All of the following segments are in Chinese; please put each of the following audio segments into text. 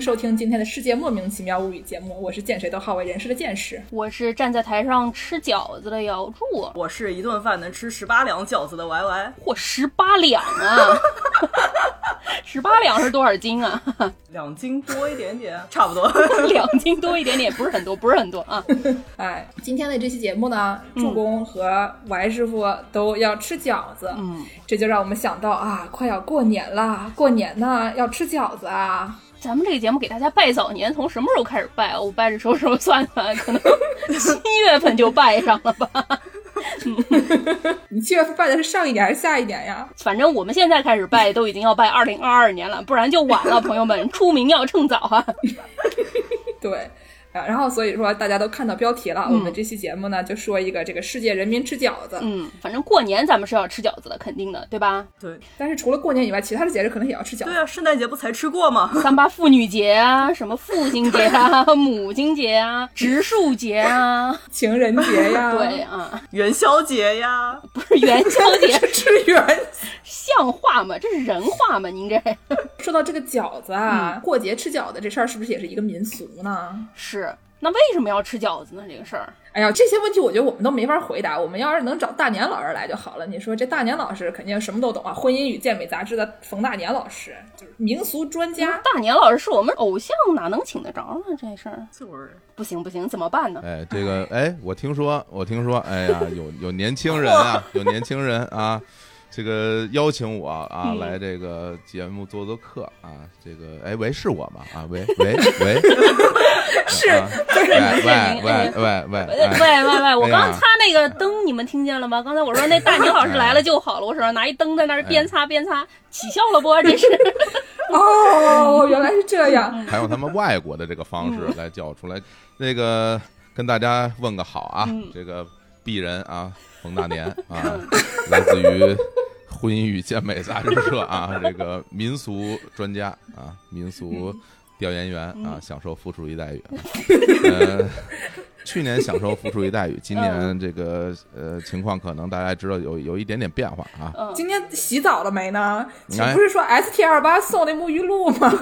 收听今天的《世界莫名其妙物语》节目，我是见谁都好为人师的见识。我是站在台上吃饺子的姚柱，我是一顿饭能吃十八两饺子的 Y Y。嚯，十八两啊！十八两是多少斤啊？两斤多一点点，差不多。两斤多一点点，不是很多，不是很多啊。哎，今天的这期节目呢，助攻和 Y 师傅都要吃饺子，嗯，这就让我们想到啊，快要过年了，过年呢要吃饺子啊。咱们这个节目给大家拜早年，从什么时候开始拜？我掰着手手算算，可能 七月份就拜上了吧。你七月份拜的是上一年还是下一年呀？反正我们现在开始拜，都已经要拜二零二二年了，不然就晚了。朋友们，出名要趁早啊！对。然后所以说大家都看到标题了，我们这期节目呢就说一个这个世界人民吃饺子。嗯，反正过年咱们是要吃饺子的，肯定的，对吧？对。但是除了过年以外，其他的节日可能也要吃饺子。对啊，圣诞节不才吃过吗？三八妇女节啊，什么父亲节啊、母亲节啊、植树节啊、情人节呀，对啊，元宵节呀，不是元宵节，吃元，像话吗？这是人话吗？您这说到这个饺子啊，过节吃饺子这事儿是不是也是一个民俗呢？是。那为什么要吃饺子呢？这个事儿，哎呀，这些问题我觉得我们都没法回答。我们要是能找大年老师来就好了。你说这大年老师肯定什么都懂啊，《婚姻与健美》杂志的冯大年老师就是民俗专家。大年老师是我们偶像，哪能请得着呢？这事儿就是不行不行，怎么办呢？哎，这个哎，我听说，我听说，哎呀，有有年轻人啊，有年轻人啊。这个邀请我啊来这个节目做做客啊，这个哎喂是我吗？啊喂喂喂，是不是？喂喂喂喂喂喂喂！我刚擦那个灯，你们听见了吗？刚才我说那大宁老师来了就好了，我手上拿一灯在那儿边擦边擦，起效了不？这是 哦，原来是这样。还用他们外国的这个方式来叫出来，那个跟大家问个好啊，这个鄙人啊，冯大年啊，来自于。婚姻与健美杂志社啊，这个民俗专家啊，民俗调研员啊，享受副厨一待遇。呃，去年享受副厨一待遇，今年这个呃情况可能大家知道有有一点点变化啊。今天洗澡了没呢？你不是说 S T 二八送那沐浴露吗？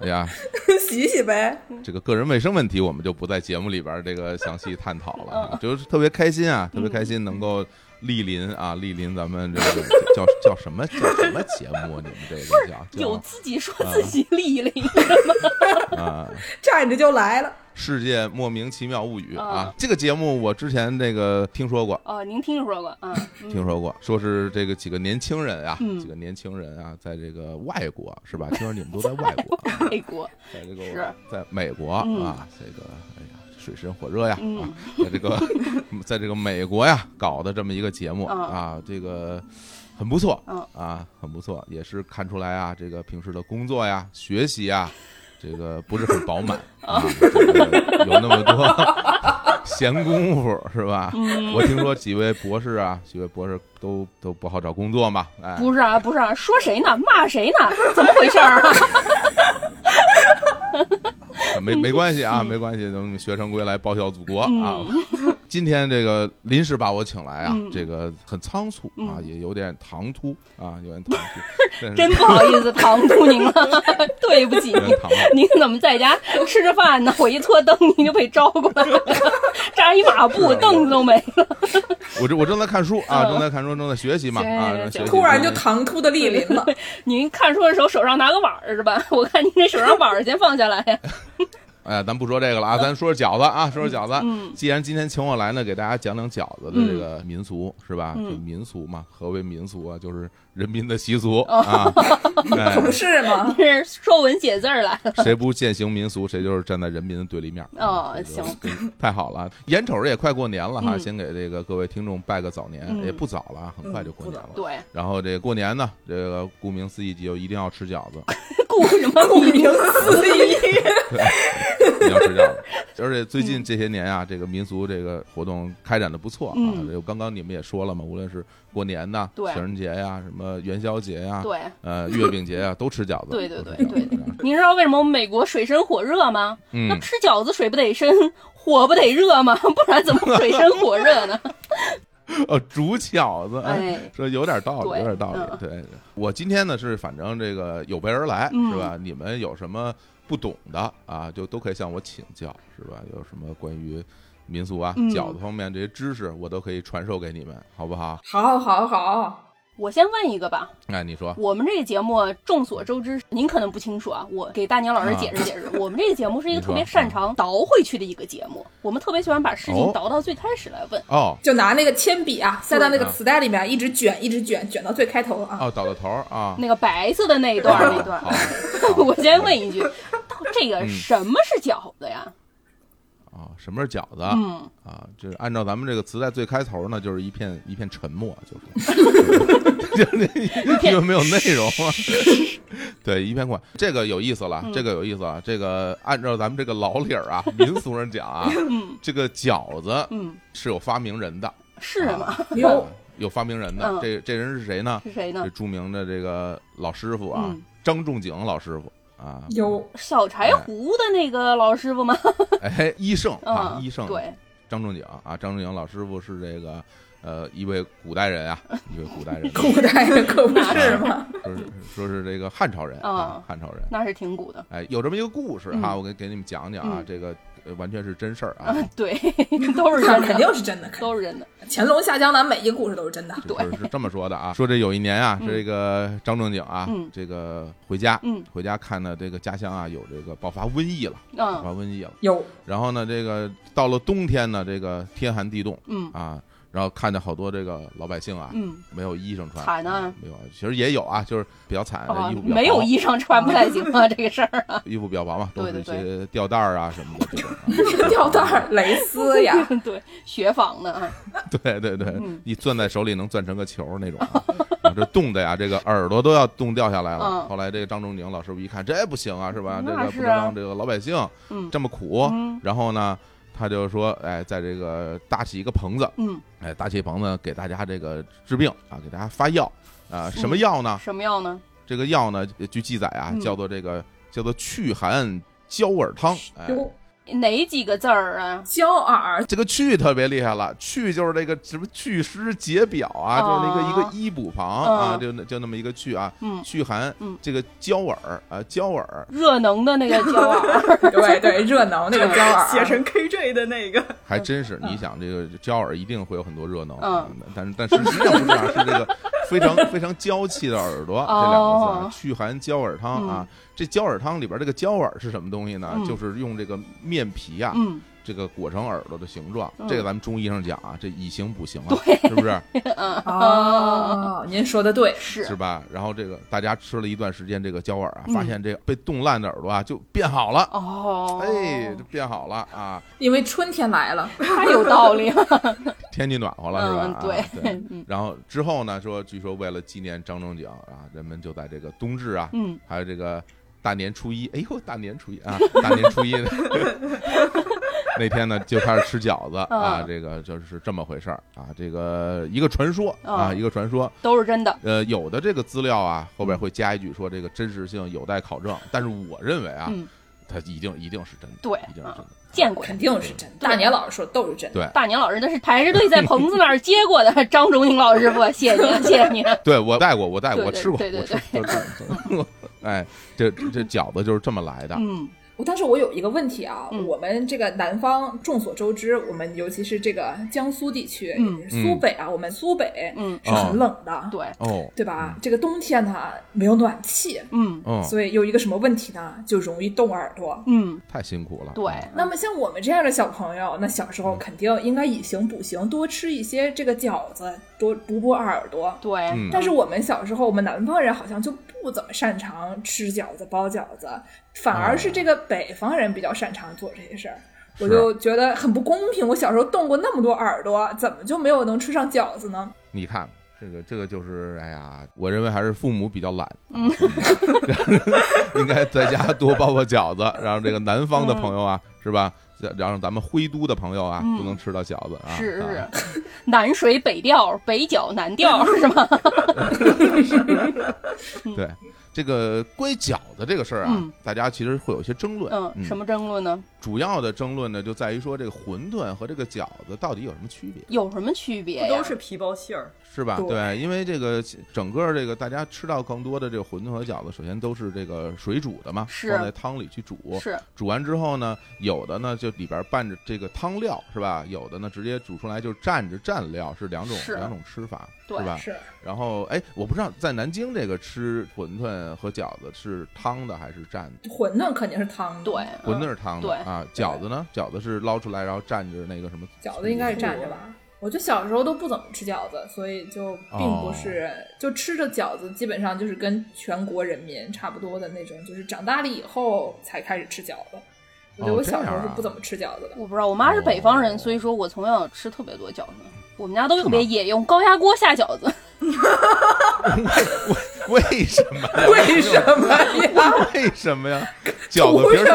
哎呀，洗洗呗。这个个人卫生问题我们就不在节目里边这个详细探讨了，就是特别开心啊，特别开心能够。莅临啊，莅临咱们这个叫叫什么叫什么节目？你们这个叫有自己说自己莅临吗？啊，站着就来了。世界莫名其妙物语啊，这个节目我之前那个听说过哦，您听说过啊？听说过，说是这个几个年轻人啊，几个年轻人啊，在这个外国是吧？听说你们都在外国，外国，在这个在美国啊，这个哎呀。水深火热呀！啊，在这个，在这个美国呀搞的这么一个节目啊，这个很不错啊，很不错，也是看出来啊，这个平时的工作呀、学习呀，这个不是很饱满 啊，有那么多 闲工夫是吧？我听说几位博士啊，几位博士都都不好找工作嘛？哎，不是啊，不是啊，说谁呢？骂谁呢？怎么回事啊？没没关系啊，没关系，等学成归来报效祖国啊！今天这个临时把我请来啊，这个很仓促啊，也有点唐突啊，有点唐突，真不好意思唐突您了，对不起您，您怎么在家吃着饭呢？我一拖灯您就被招过来了，扎一马步凳子都没了。我这我正在看书啊，正在看书，正在学习嘛啊，突然就唐突的莅临了。您看书的时候手上拿个碗是吧？我看您这手上碗先放下来呀。哎，咱不说这个了啊，咱说说饺子啊，说说饺子。嗯，既然今天请我来呢，给大家讲讲饺子的这个民俗，是吧？就民俗嘛，何为民俗啊？就是人民的习俗啊，不是吗？是说文解字来了。谁不践行民俗，谁就是站在人民的对立面。哦，行，太好了，眼瞅着也快过年了哈，先给这个各位听众拜个早年，也不早了，很快就过年了。对。然后这过年呢，这个顾名思义就一定要吃饺子。顾什么？顾名思义。你要吃饺子，而且最近这些年啊，这个民俗这个活动开展的不错啊。就刚刚你们也说了嘛，无论是过年呐、情人节呀、什么元宵节呀、对，呃，月饼节呀，都吃饺子。对对对对。您知道为什么美国水深火热吗？那吃饺子水不得深，火不得热吗？不然怎么水深火热呢？哦，煮饺子，哎，说有点道理，对有点道理。嗯对，我今天呢是反正这个有备而来，嗯是吧？你们有什么不懂的啊，就都可以向我请教，是吧？有什么关于民俗啊、嗯饺子方面这些知识，我都可以传授给你们，好不好？好，好，好，我先问一个吧，哎，你说，我们这个节目众所周知，您可能不清楚啊。我给大年老师解释解释，我们这个节目是一个 特别擅长倒回去的一个节目。我们特别喜欢把事情哦倒到最开始来问。哦就拿那个铅笔啊，塞到那个啊磁带里面，一直卷，一直卷，卷到最开头啊。哦，倒到头啊，那个白色的那一段儿那段，我先问一句，到这个嗯什么是饺子呀？啊，什么是饺子？嗯，啊，这按照咱们这个磁带最开头呢，就是一片一片沉默，就是，就是 因为没有内容啊。对，一片空。这个有意思了，这个有意思了。这个按照咱们这个老理儿啊，民俗人讲啊，这个饺子嗯，是有发明人的，是吗？有，有发明人的。嗯这这人是谁呢？是谁呢这？著名的这个老师傅啊嗯，张仲景老师傅啊，有小柴胡的那个老师傅吗？哎，医圣啊，嗯，医圣对，张仲景啊，张仲景老师傅是这个呃一位古代人啊，一位古代人，古代人可不是吗？说是说是这个汉朝人啊啊，汉朝人。那是挺古的。哎，有这么一个故事哈，嗯我给给你们讲讲啊，嗯这个呃完全是真事儿啊。啊，，对，都是那真的，肯定是真的。都是真的。乾隆下江南每一个故事都是真的。对是 是这么说的啊，说这有一年啊，嗯。这个张正景啊嗯，这个回家，嗯。回家看到，这个家乡啊有这个爆发瘟疫了，爆发嗯瘟疫了。有。然后呢，这个到了冬天呢，这个天寒地冻嗯。啊，然后看见好多这个老百姓啊，嗯，没有衣裳穿，惨啊。没有，其实也有啊，就是比较惨，啊衣服比较没有衣裳穿不太行啊，这个事儿。啊。衣服比较薄嘛，都是一对对。些吊带儿啊什么的这种。啊。吊带儿、蕾丝呀，对，雪纺的啊，对对对嗯，一攥在手里能攥成个球那种这冻的呀，这个耳朵都要冻掉下来了。嗯。后来这个张仲景老师傅一看，这不行啊，是吧？这个不能让这个老百姓嗯。这么苦。嗯。然后呢，他就说，哎，在这个搭起一个棚子，嗯，哎，搭起棚子给大家这个治病啊，给大家发药啊，什么嗯药呢？什么药呢？这个药呢，据记载啊，嗯叫做这个叫做祛寒焦耳汤。哎，有哪几个字儿啊？焦耳，这个去特别厉害了，去就是这个什么祛湿解表啊，哦。就是那个一个医补旁啊，嗯就那就那么一个去啊，嗯，祛寒嗯。这个焦耳啊，焦耳。热能的那个焦耳，对对，热能那个焦耳，写成 KJ 的那个，还真是。你想，这个焦耳一定会有很多热能，嗯。但但实际上不是啊，是这个非常非常娇气的耳朵这两个字啊哦，祛寒焦耳汤啊。这焦耳汤里边这个焦耳是什么东西呢？嗯就是用这个面皮啊，嗯这个裹成耳朵的形状。嗯这个咱们中医上讲啊，这以形补形啊，是不是？嗯，哦，您说的对，是是吧？然后这个大家吃了一段时间这个焦耳啊，嗯发现这个被冻烂的耳朵啊就变好了，哦，哎，就变好了啊，因为春天来了，太有道理了，天气暖和了是吧？对对。嗯然后之后呢，说据说为了纪念张仲景啊，人们就在这个冬至啊，嗯还有这个大年初一，哎呦，大年初一啊，大年初一 那天呢就开始吃饺子啊，嗯这个就是这么回事儿啊，这个一个传说啊，嗯一个传说，都是真的，呃，有的这个资料啊，后边会加一句说这个真实性有待考证，但是我认为啊，嗯，它一定一定是真的，对一定是真的。见过。肯定是真的。大年老师说都是真的。对大年老师那是排着队在棚子那儿 接过的，张忠英老师傅，谢谢您，谢谢您。对我带过，我带过，对对我吃过，对对我吃过。哎，这这饺子就是这么来的。嗯但是我有一个问题啊，嗯我们这个南方众所周知，我们尤其是这个江苏地区，嗯苏北啊，我们苏北嗯，是很冷的，对，哦，对吧？这个冬天呢没有暖气，嗯嗯，所以有一个什么问题呢？就容易冻耳朵。嗯，太辛苦了。对，那么像我们这样的小朋友，那小时候肯定应该以形补形，多吃一些这个饺子，多补补耳朵。对，嗯但是我们小时候，我们南方人好像就不怎么擅长吃饺子、包饺子，反而是这个北方人比较擅长做这些事儿。我就觉得很不公平。我小时候冻过那么多耳朵，怎么就没有能吃上饺子呢？你看这个这个就是，哎呀，我认为还是父母比较懒，嗯 应该在家多包包饺子，让这个南方的朋友啊，是吧？让咱们徽都的朋友啊，嗯都能吃到饺子啊。是南水北调，北饺南调 是吗？对，这个关于饺子这个事儿啊，大家其实会有一些争论。嗯，什么争论呢？主要的争论呢，就在于说这个馄饨和这个饺子到底有什么区别？有什么区别？不都是皮包馅儿，是吧？对，因为这个整个这个大家吃到更多的这个馄饨和饺子，首先都是这个水煮的嘛，放在汤里去煮。是。煮完之后呢，有的呢就里边拌着这个汤料，是吧？有的呢直接煮出来就蘸着蘸料，是两种两种吃法，是吧？是。然后，哎，我不知道在南京这个吃馄饨和饺子是汤的还是蘸的？馄饨肯定是汤的，对，馄饨是汤的啊。饺子呢？饺子是捞出来然后蘸着那个什么？饺子应该是蘸着吧？我就小时候都不怎么吃饺子，所以就并不是就吃着饺子，基本上就是跟全国人民差不多的那种，就是长大了以后才开始吃饺子。我觉得我小时候是不怎么吃饺子的。我不知道，我妈是北方人，所以说我从小吃特别多饺子。我们家都特别野，用高压锅下饺子。为为什么？为什么呀？为什么呀？饺子皮是。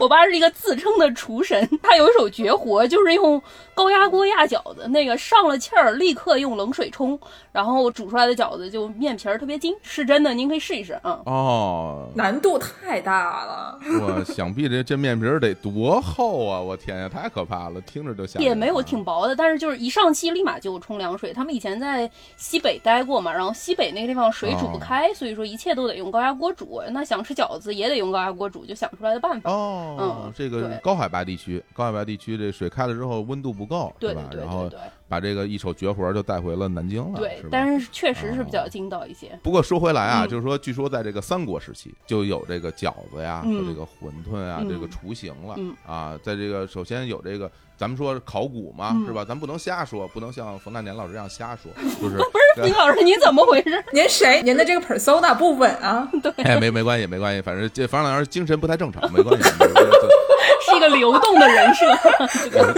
我爸是一个自称的厨神，他有一手绝活，就是用高压锅压饺子，那个上了气儿，立刻用冷水冲，然后煮出来的饺子就面皮儿特别筋，是真的，您可以试一试啊。哦，难度太大了。我想必这这面皮儿得多厚啊！我天呀，太可怕了，听着就吓。也没有挺薄的，但是就是一上气立马就冲凉水。他们以前在西北待过嘛，然后西北那个地方水煮不开，所以说一切都得用高压锅煮。那想吃饺子也得用高压锅煮，就想出来的办法。哦，这个高海拔地区，高海拔地区这水开了之后温度不够，对吧？然后把这个一手绝活就带回了南京了，对。但是确实是比较筋道一些。不过说回来啊，就是说，据说在这个三国时期就有这个饺子呀和这个馄饨啊这个雏形了啊。在这个首先有这个，咱们说考古嘛，是吧？咱不能瞎说，不能像冯大年老师这样瞎说，就是不是李老师，您怎么回事？您谁？您的这个 persona 不稳啊？对，哎，没没关系，没关系，反正这冯大年老师精神不太正常，没关系。流动的人设，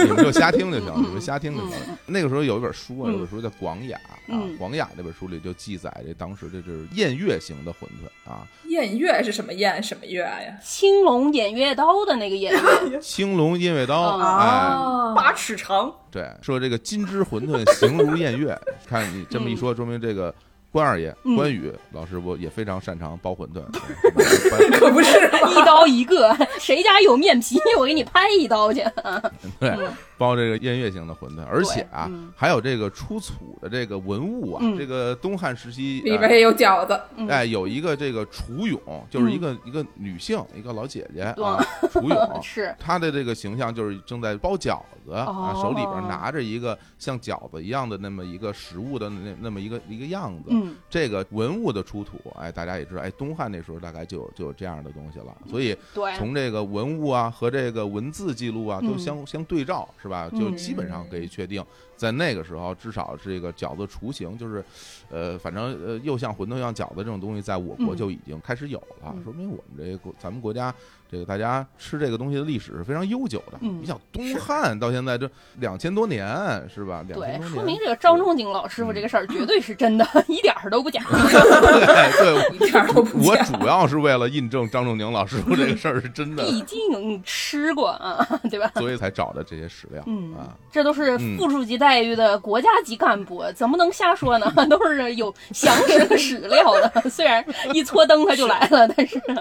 你们就瞎听就行，你们瞎听就行。那个时候有一本书啊，有本书叫《广雅》啊，《广雅》这本书里就记载这当时这就是宴月型的馄饨啊。宴月是什么宴什么月呀？青龙偃月刀的那个偃月。青龙偃月刀，啊，八尺长。对，说这个金枝馄饨形如宴月。看你这么一说，说明这个。关二爷，关羽老师我也非常擅长包馄饨？可不是，一刀一个，谁家有面皮，我给你拍一刀去。对，包这个宴乐型的馄饨，而且啊，还有这个出土的这个文物啊，这个东汉时期里边也有饺子。哎，有一个这个楚俑，就是一个一个女性，一个老姐姐啊，楚俑 是。她的这个形象，就是正在包饺子啊，手里边拿着一个像饺子一样的那么一个食物的那那么一个一个样子。这个文物的出土，哎，大家也知道，哎，东汉那时候大概就有就有这样的东西了，所以从这个文物啊和这个文字记录啊都相相对照，是吧？就基本上可以确定，在那个时候至少这个饺子雏形就是，呃，反正呃又像馄饨又像饺子这种东西，在我国就已经开始有了，说明我们这个咱们国家。这个大家吃这个东西的历史是非常悠久的。你想东汉到现在这两千多年是吧？对，说明这个张仲景老师傅这个事儿绝对是真的，一点儿都不假。对对，一点都不假。我主要是为了印证张仲景老师傅这个事儿是真的。毕竟吃过啊，对吧？所以才找的这些史料。嗯啊，这都是副处级待遇的国家级干部，怎么能瞎说呢？都是有详实的史料的。虽然一搓灯他就来了，但是。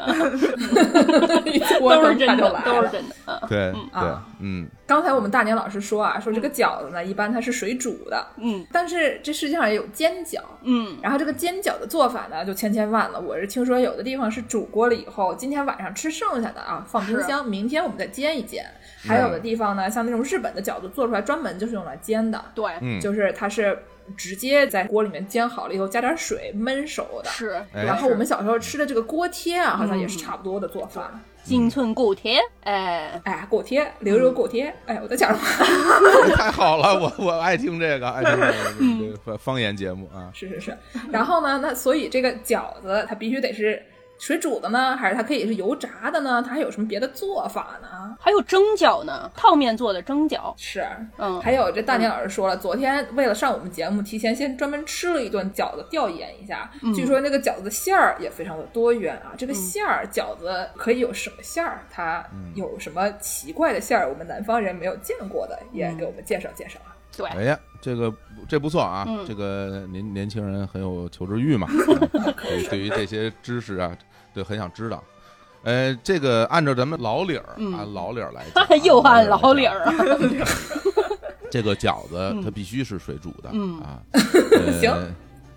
都是真的，都是真的啊！对对，嗯。刚才我们大年老师说啊，说这个饺子呢，一般它是水煮的，嗯。但是这世界上也有煎饺，嗯。然后这个煎饺的做法呢，就千千万了。我是听说有的地方是煮过了以后，今天晚上吃剩下的啊，放冰箱，明天我们再煎一煎。还有的地方呢，像那种日本的饺子做出来专门就是用来煎的，对，就是它是。直接在锅里面煎好了以后，加点水焖熟的。是，然后我们小时候吃的这个锅贴啊，好像也是差不多的做法。金村锅贴，哎哎，锅贴，牛肉锅贴，哎，我在讲什么？太好了，我我爱听这个，爱听这个方言节目啊。是是是，然后呢，那所以这个饺子它必须得是。水煮的呢，还是它可以是油炸的呢？它还有什么别的做法呢？还有蒸饺呢，泡面做的蒸饺是，嗯，还有这大年老师说了，昨天为了上我们节目，提前先专门吃了一顿饺子，调研一下。据说那个饺子馅儿也非常的多元啊，这个馅儿饺子可以有什么馅儿？它有什么奇怪的馅儿？我们南方人没有见过的，也给我们介绍介绍啊。对，哎呀，这个这不错啊，嗯这个年年轻人很有求知欲嘛，对于这些知识啊，对，很想知道。呃，这个按照咱们老理儿嗯。按老理儿来讲啊，又按老理儿儿啊，这个饺子嗯。它必须是水煮的嗯。啊。呃行，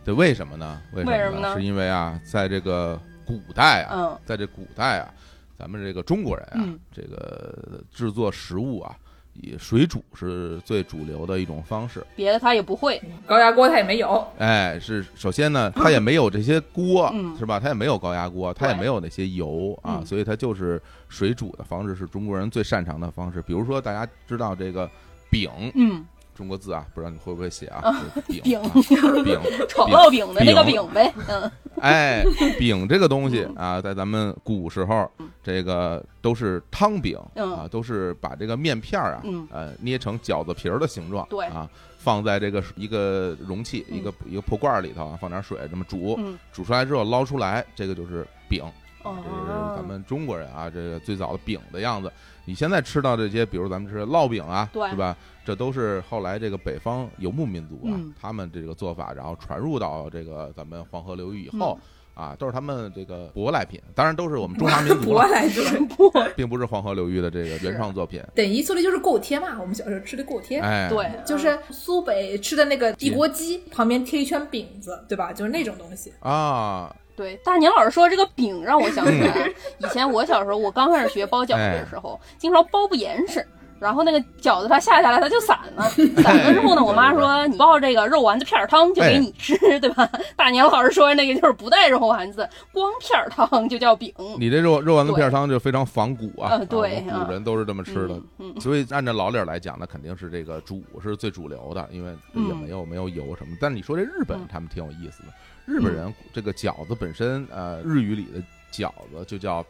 对，为什么呢？为为什么呢？是因为啊，在这个古代啊，嗯。在这古代啊，咱们这个中国人啊，嗯。这个制作食物啊，以水煮是最主流的一种方式。别的他也不会。高压锅他也没有，哎，是首先呢，他也没有这些锅，嗯是吧？他也没有高压锅，他也没有那些油啊，嗯所以他就是水煮的方式是中国人最擅长的方式。比如说，大家知道这个饼，嗯，中国字啊，不知道你会不会写啊？啊饼饼啊饼，炒 烙饼的那个饼饼呗。嗯哎，饼这个东西啊，在咱们古时候，这个都是汤饼嗯啊，都是把这个面片儿啊嗯，呃，捏成饺子皮儿的形状，对啊，放在这个一个容器、嗯一个一个破罐儿里头啊，放点水这么煮，嗯，煮出来之后捞出来，这个就是饼。这是哦咱们中国人啊，这个最早的饼的样子。你现在吃到这些，比如咱们吃烙饼啊，对是吧？这都是后来这个北方游牧民族啊，嗯他们这个做法，然后传入到这个咱们黄河流域以后。嗯啊，都是他们这个舶来品，当然都是我们中华民族舶啊，来品。并不是黄河流域的这个原创作品。等于说的就是锅贴嘛，我们小时候吃的锅贴。哎，对，就是苏北吃的那个地锅鸡，旁边贴一圈饼子，对吧？就是那种东西。啊，对，大年老师说这个饼让我想起来，嗯以前我小时候，我刚开始学包饺子哎的时候，经常包不严实。然后那个饺子它下下来它就散了，散了之后呢，我妈说你包这个肉丸子片儿汤就给你吃，对吧？大年老师说那个就是不带肉丸子，光片儿汤就叫饼。你这肉肉丸子片儿汤就非常仿古啊，呃对啊古人都是这么吃的。嗯嗯所以按照老理儿来讲呢，肯定是这个煮是最主流的，因为也没有没有油什么。但你说这日本嗯他们挺有意思的，日本人这个饺子本身，呃，日语里的饺子就叫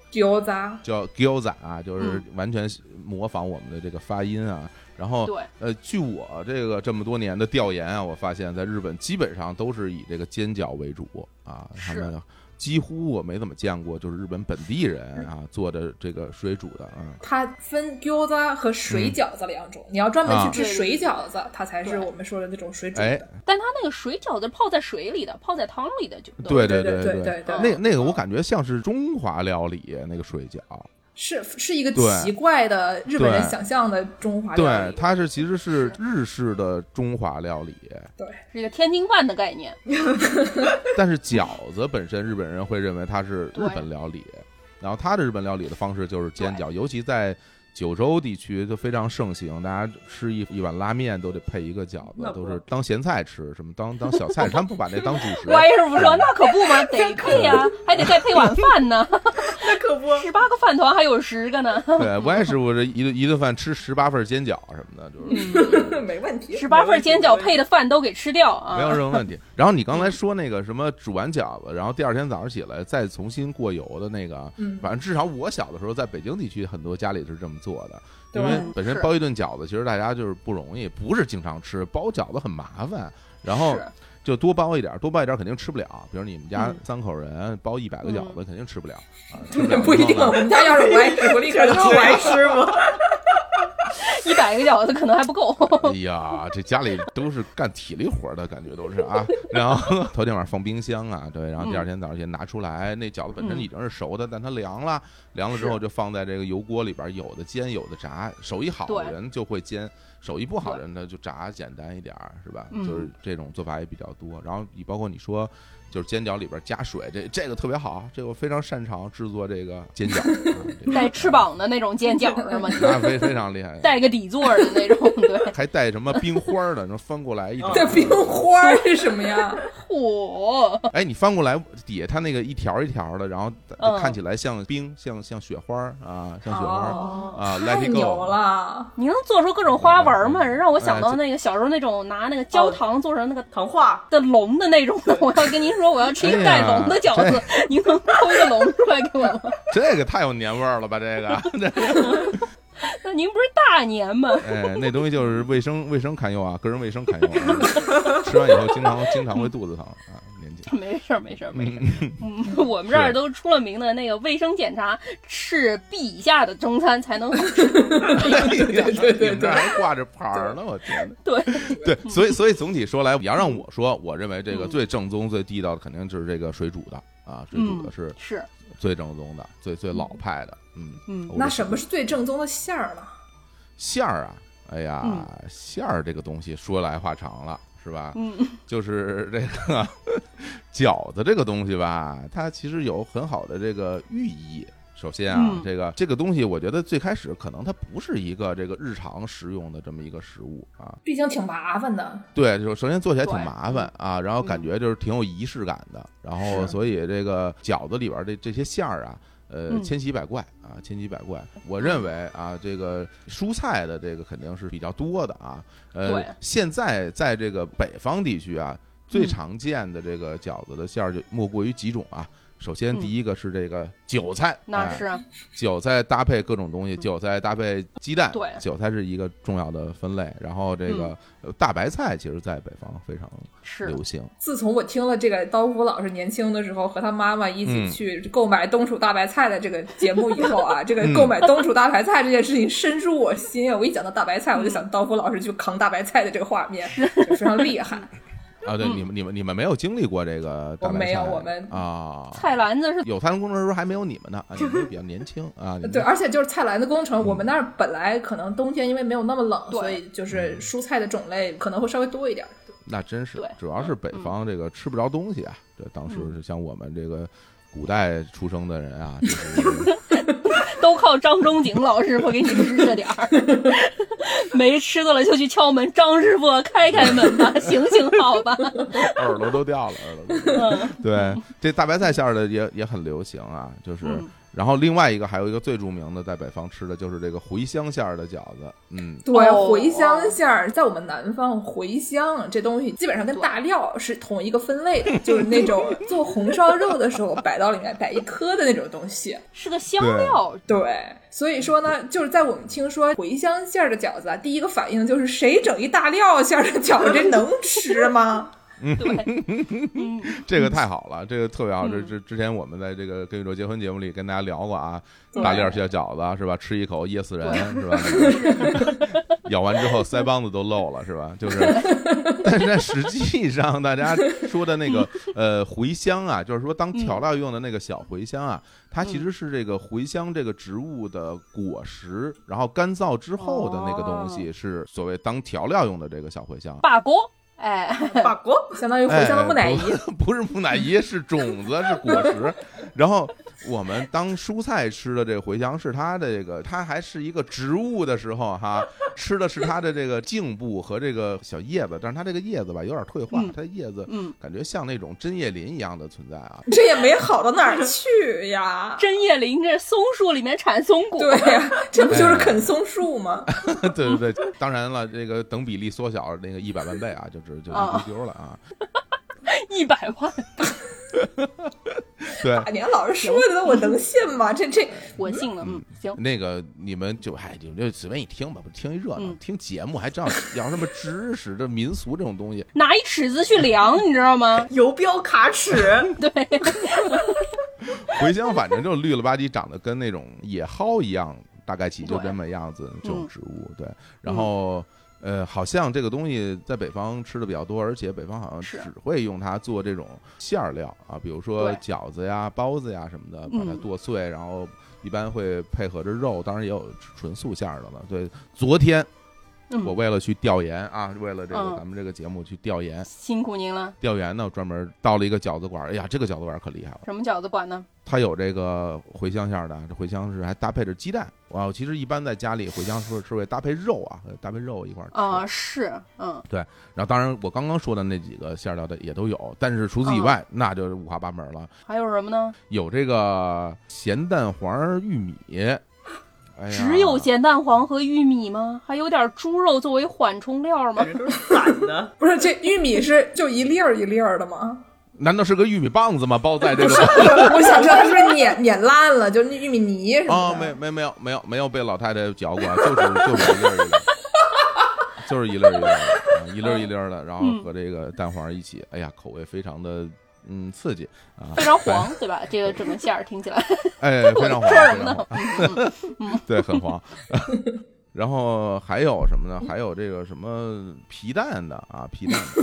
叫 gyoza 啊，就是嗯完全模仿我们的这个发音啊。然后，呃，据我这个这么多年的调研啊，我发现在日本基本上都是以这个煎饺为主啊，他们几乎我没怎么见过，就是日本本地人啊做的这个水煮的啊。它分饺子和水饺子两种。你要专门啊去吃水饺子，它才是我们说的那种水煮哎。的。，但它那个水饺子泡在水里的，泡在汤里的就对对对对。对对对。那那个我感觉像是中华料理那个水饺，是是一个奇怪的日本人想象的中华料理对，理。它是其实是日式的中华料理，对，是一个天津饭的概念。但是饺子本身日本人会认为它是日本料理，然后它的日本料理的方式就是煎饺，尤其在九州地区都非常盛行，大家吃一一碗拉面都得配一个饺子都是当咸菜吃，什么当当小菜，他们不把这当主食。歪师傅说：“那可不嘛，得配呀、还得再配碗饭呢。那可不，十八个饭团还有十个呢，对，我也师傅这一顿一顿饭吃十八份煎饺什么的，就是 没问题。十八份煎饺配的饭都给吃掉啊！没有任何问题。然后你刚才说那个什么煮完饺子，然后第二天早上起来再重新过油的那个，嗯反正至少我小的时候在北京地区很多家里是这么做的。因为本身包一顿饺子，其实大家就是不容易，不是经常吃，包饺子很麻烦，然后就多包一点，多包一点肯定吃不了。比如你们家嗯。三口人包一百个饺子，嗯肯定吃不了不了 不一定，我们家要是我爱吃，我立刻就 我爱吃吗？一百个饺子可能还不够。哎呀，这家里都是干体力活的感觉都是啊。然后头天晚上放冰箱啊，对，然后第二天早上起来拿出来，那饺子本身嗯已经是熟的，但它凉了，凉了之后就放在这个油锅里边，有的煎，有的炸。手艺好的人就会煎，手艺不好的人呢就炸简单一点儿，是吧？嗯就是这种做法也比较多。然后你包括你说。就是煎饺里边加水，这这个特别好，这个我非常擅长制作这个煎饺，带翅膀的那种煎饺是吗？那非非常厉害，带个底座的那种，对，还带什么冰花儿的，然后翻过来一整这冰花是什么呀？嚯，哎，你翻过来底下它那个一条一条的，然后嗯看起来像冰，像像雪花儿啊，像雪花啊太，Let it 牛 go。了！你能做出各种花纹吗？让我想到那个小时候那种拿那个焦糖做成那个糖画，的龙的那种的。我要跟您说，我要吃一个带龙的饺子，您能抠一个龙出来给我吗？这个太有年味儿了吧？这个，那您不是大年吗？哎，那东西就是卫生卫生堪忧啊，个人卫生堪忧、啊。吃完以后经常经常会肚子疼啊，没事儿，没事儿，没事儿。嗯，我们这儿都出了名的那个卫生检查，是 B 以下的中餐才能好吃。对对对你们这还挂着牌儿呢，我天哪！对对，所以所以总体说来，你要让我说，我认为这个最正宗、最地道的，肯定就是这个水煮的啊，水煮的是是最正宗的、最最老派的。嗯嗯，那什么是最正宗的馅儿呢？馅儿啊？哎呀，嗯馅儿这个东西说来话长了，是吧？嗯 就是这个饺子这个东西吧，它其实有很好的这个寓意。首先啊，嗯这个这个东西，我觉得最开始可能它不是一个这个日常食用的这么一个食物啊。毕竟挺麻烦的。对，就首先做起来挺麻烦啊，然后感觉就是挺有仪式感的，然后所以这个饺子里边的这些馅儿啊。呃，嗯千奇百怪啊，千奇百怪。我认为啊，这个蔬菜的这个肯定是比较多的啊。呃，现在在这个北方地区啊，最嗯常见的这个饺子的馅儿就莫过于几种啊。首先，嗯第一个是这个韭菜，哎那是韭菜搭配各种东西，韭菜搭配鸡蛋，对韭菜是一个重要的分类。然后这个呃大白菜，其实在北方非常是流行。自从我听了这个刀夫老师年轻的时候和他妈妈一嗯起去购买冬储大白菜的这个节目以后啊，这个购买冬储大白菜这件事情深入我心。我一讲到大白菜，我就想刀夫老师去扛大白菜的这个画面，就非常厉害。啊，对，你们你们你们没有经历过这个大白菜？没有我们啊，菜篮子是有菜篮工程师还没有你们呢啊，你们比较年轻啊。对，而且就是菜篮子工程，我们那儿本来可能冬天因为没有那么冷，所以就是蔬菜的种类可能会稍微多一点。那真是，主要是北方这个吃不着东西啊。这当时是像我们这个古代出生的人啊，就是都靠张仲景老师傅给你支着点儿，没吃的了就去敲门，张师傅开开门吧，行行好吧。耳朵都掉了，耳朵都掉了。对，这大白菜馅儿的也也很流行啊，就是。嗯然后另外一个还有一个最著名的，在北方吃的就是这个茴香馅儿的饺子，嗯，对，哦茴香馅儿在我们南方，茴香这东西基本上跟大料是同一个分类的，就是那种做红烧肉的时候摆到里面摆一颗的那种东西。是个香料，对，所以说呢，就是在我们听说茴香馅儿的饺子啊，第一个反应就是谁整一大料馅儿的饺子，这能吃吗？对，嗯，这个太好了，这个特别好。这嗯这之前我们在这个《跟宇宙结婚》节目里跟大家聊过啊，大粒儿馅饺子是吧？吃一口噎死人是吧？咬完之后腮帮子都漏了是吧？就是，但是实际上大家说的那个呃茴香啊，就是说当调料用的那个小茴香啊，它其实是这个茴香这个植物的果实，然后干燥之后的那个东西是所谓当调料用的这个小茴香。法国，哎，法国相当于茴香的木乃伊。哎不是木乃伊，是种子，是果实。然后 我们当蔬菜吃的这个茴香，是它的这个，它还是一个植物的时候，哈，吃的是它的这个茎部和这个小叶子，但是它这个叶子吧有点退化，嗯它叶子嗯，感觉像那种针叶林一样的存在啊。这也没好到哪儿去呀。针叶林这松树里面产松果，对呀、这不就是啃松树吗？对对对，当然了，这个等比例缩小那个一百万倍啊，就只就一丢丢了啊。一百万，对，大年老师说的，我能信吗？这这 我信了，嗯，行，那个你们就哎，你们就随便一听吧，不听一热闹，嗯听节目还知道聊什么知识、这民俗这种东西。拿一尺子去量，你知道吗？游标卡尺，对，茴香反正就绿了吧唧，长得跟那种野蒿一样，大概其就这么样子这种植物。对，然后。呃，好像这个东西在北方吃的比较多，而且北方好像只会用它做这种馅儿料啊，比如说饺子呀、包子呀什么的，把它嗯。剁碎，然后一般会配合着肉，当然也有纯素馅儿的了。对，昨天嗯我为了去调研啊，为了这个嗯咱们这个节目去调研，辛苦您了。调研呢，专门到了一个饺子馆儿，哎呀，这个饺子馆儿可厉害了。什么饺子馆呢？它有这个茴香馅儿的，这茴香是还搭配着鸡蛋。哇，其实一般在家里茴香是是会搭配肉啊，搭配肉一块儿吃。啊，是，嗯，对然后当然我刚刚说的那几个馅料的也都有，但是除此以外，那就是五花八门了。还有什么呢？有这个咸蛋黄玉米，哎，只有咸蛋黄和玉米吗？还有点猪肉作为缓冲料吗散的。不是这玉米是就一粒儿一粒儿的吗？难道是个玉米棒子吗？包在这个 我想知道它是不是碾碾烂了，就是那玉米泥什么啊、的。没没没有没有没有被老太太嚼过，就是 就是一粒儿一粒儿，就是一粒儿一粒儿一粒儿一粒儿的，然后和这个蛋黄一起，哎呀，口味非常的嗯刺激啊，非常黄，对吧？这个整个馅儿听起来，哎，非常黄，说什么呢呢？对，很黄。然后还有什么呢？还有这个什么皮蛋的啊，皮蛋的，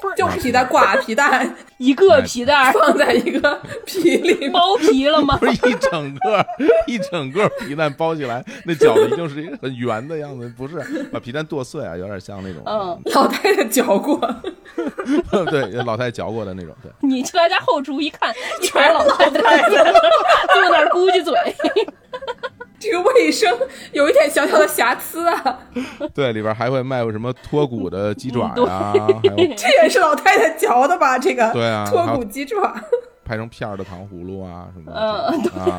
不是就是皮蛋。挂皮蛋，一个皮蛋 放在一个皮里包皮了吗？不是一整个一整个皮蛋包起来，那饺子一定是一个很圆的样子，不是把皮蛋剁碎啊，有点像那种，嗯，老太太嚼过，对，老太太嚼过的那种，对。你去他家后厨一看，全是老太太就在那儿咕叽嘴。这个卫生有一点小小的瑕疵啊！对，里边还会卖什么脱骨的鸡爪呀，这也是老太太嚼的吧？这个对啊，脱骨鸡爪。拍成片儿的糖葫芦啊什么的啊，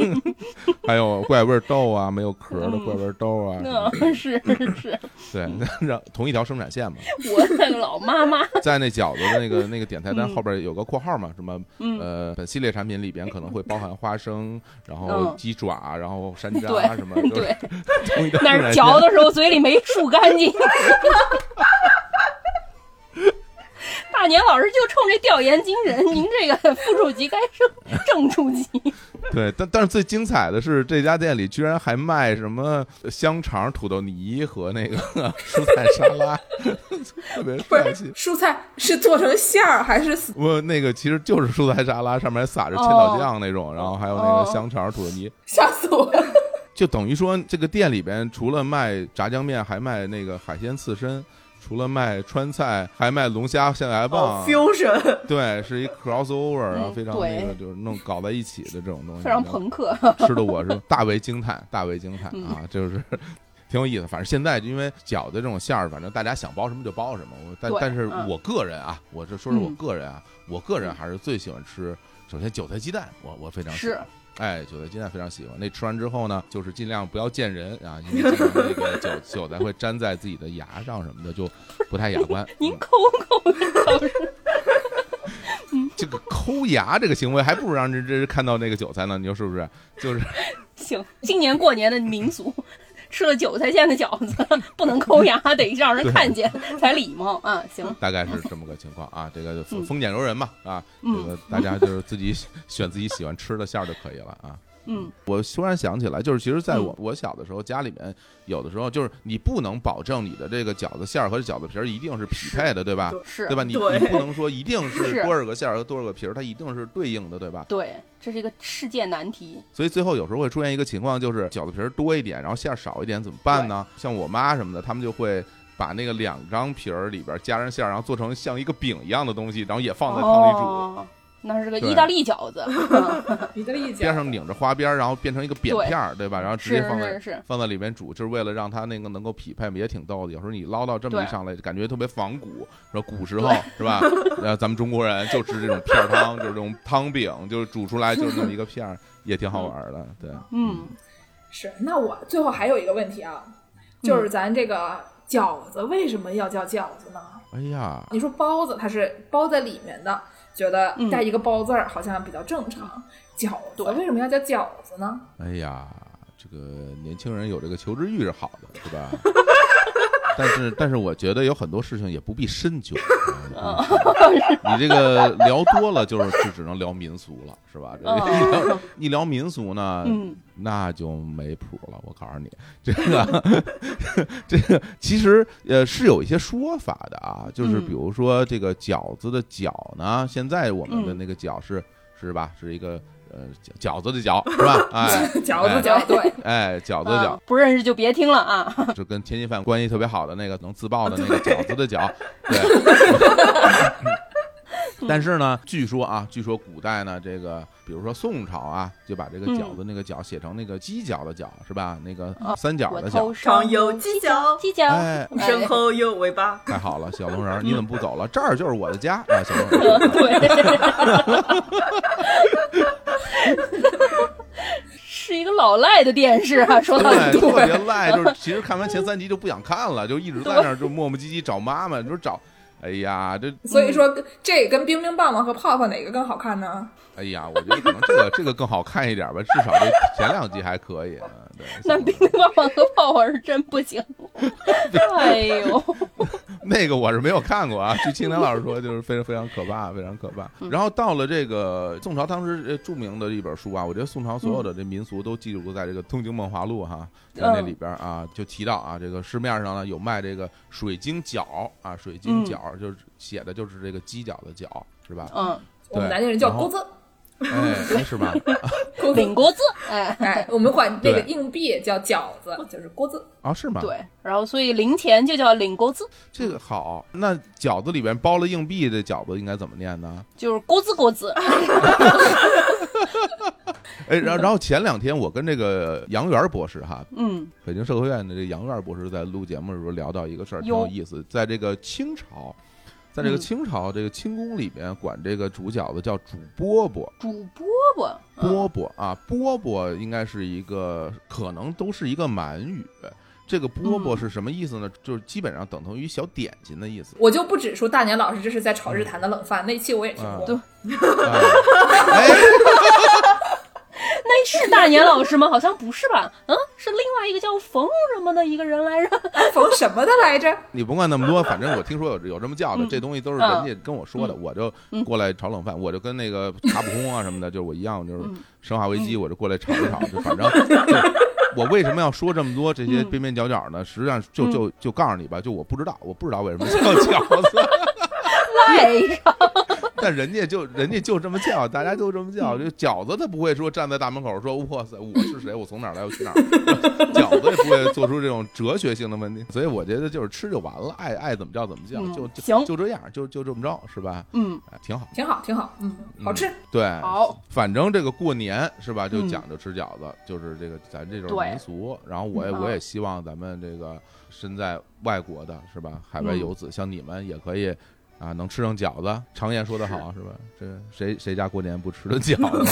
还有怪味豆啊，没有壳的怪味豆啊，是是，对，让同一条生产线嘛。我那个老妈妈在那饺子的那个那个点菜单后边有个括号嘛，什么呃，本系列产品里边可能会包含花生，然后鸡爪，然后山楂什么，对，那是嚼的时候嘴里没漱干净。大年老师就冲这调研精神，您这个副处级该升正处级。对，但但是最精彩的是这家店里居然还卖什么香肠、土豆泥和那个 蔬菜沙拉，特别帅气。蔬菜是做成馅儿还是？我那个其实就是蔬菜沙拉，上面撒着千岛酱那种，然后还有那个香肠、土豆泥，吓死我了！就等于说这个店里边除了卖炸酱面，还卖那个海鲜刺身。除了卖川菜，还卖龙虾象牙棒，fusion，对，是一 crossover 然后，非常那个就是弄搞在一起的这种东西，非常朋克，吃的我是大为惊叹，大为惊叹啊，就是 挺有意思。反正现在因为饺子这种馅儿，反正大家想包什么就包什么。我但但是我个人啊，我这说说我个人啊，我个人还是最喜欢吃，首先韭菜鸡蛋，我我非常喜欢。哎，韭菜鸡蛋非常喜欢。那吃完之后呢，就是尽量不要见人啊，因为那个韭韭菜会粘在自己的牙上什么的，就不太雅观。您抠抠这个抠牙这个行为，还不如让人这看到那个韭菜呢，你说是不是？就是行，今年过年的民俗。吃了韭菜馅的饺子，不能抠牙，得让人看见才礼貌啊！行，大概是这么个情况啊。这个丰俭由人嘛啊，这个 大家就是自己 选自己喜欢吃的馅儿就可以了啊。嗯，我突然想起来，就是其实在我我小的时候，家里面有的时候就是你不能保证你的这个饺子馅儿和饺子皮儿一定是匹配的，对吧？是，对吧？你你不能说一定是 多少个馅儿和多少个皮儿，它一定是对应的，对吧？对，这是一个世界难题。所以最后有时候会出现一个情况，就是饺子皮儿多一点，然后馅儿少一点，怎么办呢？像我妈什么的，他们就会把那个两张皮儿里边加上馅儿，然后做成像一个饼一样的东西，然后也放在汤里煮。那是个 意大利饺子，意大利饺边上拧着花边，然后变成一个扁片儿，对吧？然后直接放在放在里面煮，就是为了让它那个能够匹配，也挺逗的。有时候你捞到这么一上来，感觉特别仿古，说古时候是吧？呃，咱们中国人就吃这种片儿汤，就是这种汤饼，就是煮出来就是那么一个片儿，也挺好玩的。对，嗯，是。那我最后还有一个问题啊，就是咱这个饺子为什么要叫饺子呢？哎呀，你说包子它是包在里面的。觉得带一个包字儿好像比较正常，饺子为什么要叫饺子呢？哎呀，这个年轻人有这个求知欲是好的，是吧？但是，但是我觉得有很多事情也不必深究。你这个聊多了，就是就只能聊民俗了，是吧？一 聊一聊民俗呢，那就没谱了。我告诉你，这个这个其实呃是有一些说法的啊，就是比如说这个饺子的饺呢，现在我们的那个饺是是吧，是一个。呃，饺子的饺 是吧？哎，饺子饺对，哎，饺子的饺，不认识就别听了啊！就跟天津饭关系特别好的那个能自爆的那个饺子的饺，对。但是呢，据说啊，据说古代呢，这个比如说宋朝啊，就把这个饺子那个角写成那个犄角的角，是吧？那个三角的角，上有犄角，犄角，哎，身后有尾巴。太好了，小龙人，你怎么不走了？这儿就是我的家啊，小龙人。是一个老赖的电视啊，说的对，特别赖，就是其实看完前三集就不想看了，就一直在那儿就磨磨唧唧找妈妈，就是找。哎呀，这所以说这跟冰冰棒棒和泡泡哪个更好看呢？哎呀，我觉得可能这个这个更好看一点吧，至少这前两集还可以。对 那冰冰棒棒和泡泡是真不行。哎呦，那个我是没有看过啊。据青年老师说，就是非常非常可怕，非常可怕。然后到了这个宋朝，当时著名的一本书啊，我觉得宋朝所有的这民俗都记录在这个《通经梦华录》哈，在那里边啊，就提到啊，这个市面上呢有卖这个水晶饺啊，水晶饺就是写的就是这个鸡脚的饺，是吧？嗯，我们南京人叫钩子。哎，是吧？领锅子，哎哎，我们管这个硬币叫饺子，就是锅子啊，是吗？对，然后所以零钱就叫领锅子。这个好，那饺子里边包了硬币，的饺子应该怎么念呢？就是锅子锅子。哎，然后然后前两天我跟这个杨元博士哈，嗯，北京社科院的这杨元博士在录节目的时候聊到一个事儿，挺有意思，在这个清朝。在这个清朝这个清宫里面，管这个煮饺子叫煮饽饽。煮饽饽，饽饽啊，饽饽应该是一个，可能都是一个满语。这个饽饽是什么意思呢？就是基本上等同于小点心的意思。我就不指出大年老师这是在炒日坛的冷饭，那期我也听过。对。那是大年老师吗？好像不是吧？嗯，是另外一个叫冯什么的一个人来着。冯什么的来着？你甭管那么多，反正我听说有有这么叫的，这东西都是人家跟我说的，我就过来炒冷饭，我就跟那个卡普空啊什么的，就是我一样，就是生化危机，我就过来炒一炒，就反正。我为什么要说这么多这些边边角角呢？实际上就就就告诉你吧，就我不知道，我不知道为什么叫饺子。赖上。但人家就人家就这么叫，大家就这么叫。就饺子他不会说站在大门口说哇塞，我是谁？我从哪儿来？我去哪儿？饺子也不会做出这种哲学性的问题。所以我觉得就是吃就完了，爱爱怎么叫怎么叫，就行，就这样，就就这么着，是吧？嗯，挺好，挺好，挺好，嗯，好吃。对，好。反正这个过年是吧，就讲究吃饺子，就是这个咱这种民俗。然后我也我也希望咱们这个身在外国的是吧，海外游子，像你们也可以。啊，能吃上饺子，常言说得好，是吧？这谁谁家过年不吃的饺子？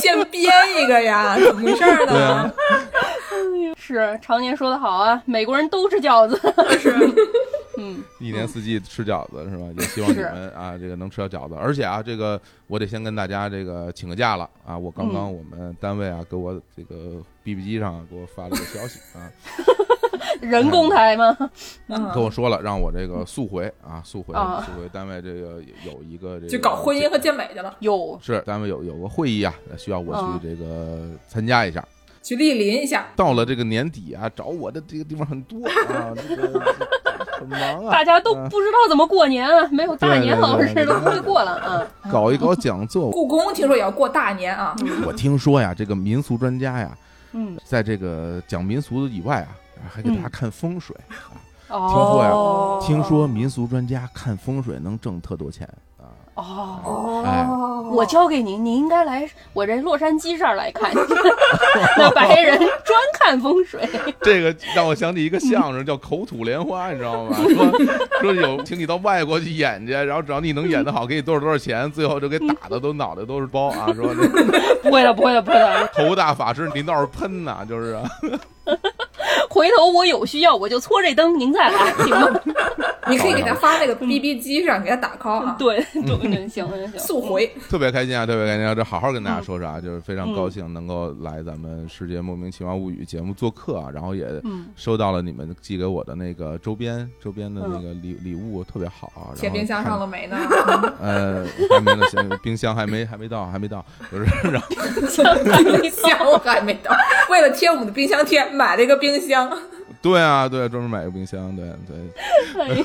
先编一个呀，怎么回事呢？是常年说的好啊，美国人都吃饺子，是，嗯，一年四季吃饺子是吧？也希望你们啊，这个能吃到饺子。而且啊，这个我得先跟大家这个请个假了啊！我刚刚我们单位啊，给我这个 BB 机上给我发了个消息啊。人工台吗？跟我说了，让我这个速回啊，速回，速回单位这个有一个这个，就搞婚姻和健美去了。有是单位有有个会议啊，需要我去这个参加一下，去莅临一下。到了这个年底啊，找我的这个地方很多啊，这个很忙啊。大家都不知道怎么过年啊，没有大年老师都不会过了啊。搞一搞讲座，故宫听说也要过大年啊。我听说呀，这个民俗专家呀，嗯，在这个讲民俗以外啊。还给大家看风水啊！听说呀，听说民俗专家看风水能挣特多钱啊！哦，哎，我交给您，您应该来我这洛杉矶这儿来看。那白人专看风水，这个让我想起一个相声，叫口吐莲花，你知道吗？说说有请你到外国去演去，然后只要你能演得好，给你多少多少钱，最后就给打的都脑袋都是包啊！说这不会的，不会的，不会的，头大法师您倒是喷呐，就是。回头我有需要，我就搓这灯，您再来，行吗？你可以给他发那个 BB 机上，给他打 call 啊。对，行行行，速回。特别开心啊，特别开心啊！这好好跟大家说说啊，就是非常高兴能够来咱们《世界莫名其妙物语》节目做客啊，然后也收到了你们寄给我的那个周边周边的那个礼礼物，特别好啊。贴冰箱上了没呢？呃，还没呢，冰箱还没还没到，还没到，不是然后 冰箱还没到，为了贴我们的冰箱贴，买了一个冰箱。对啊，对，专门买个冰箱，对对，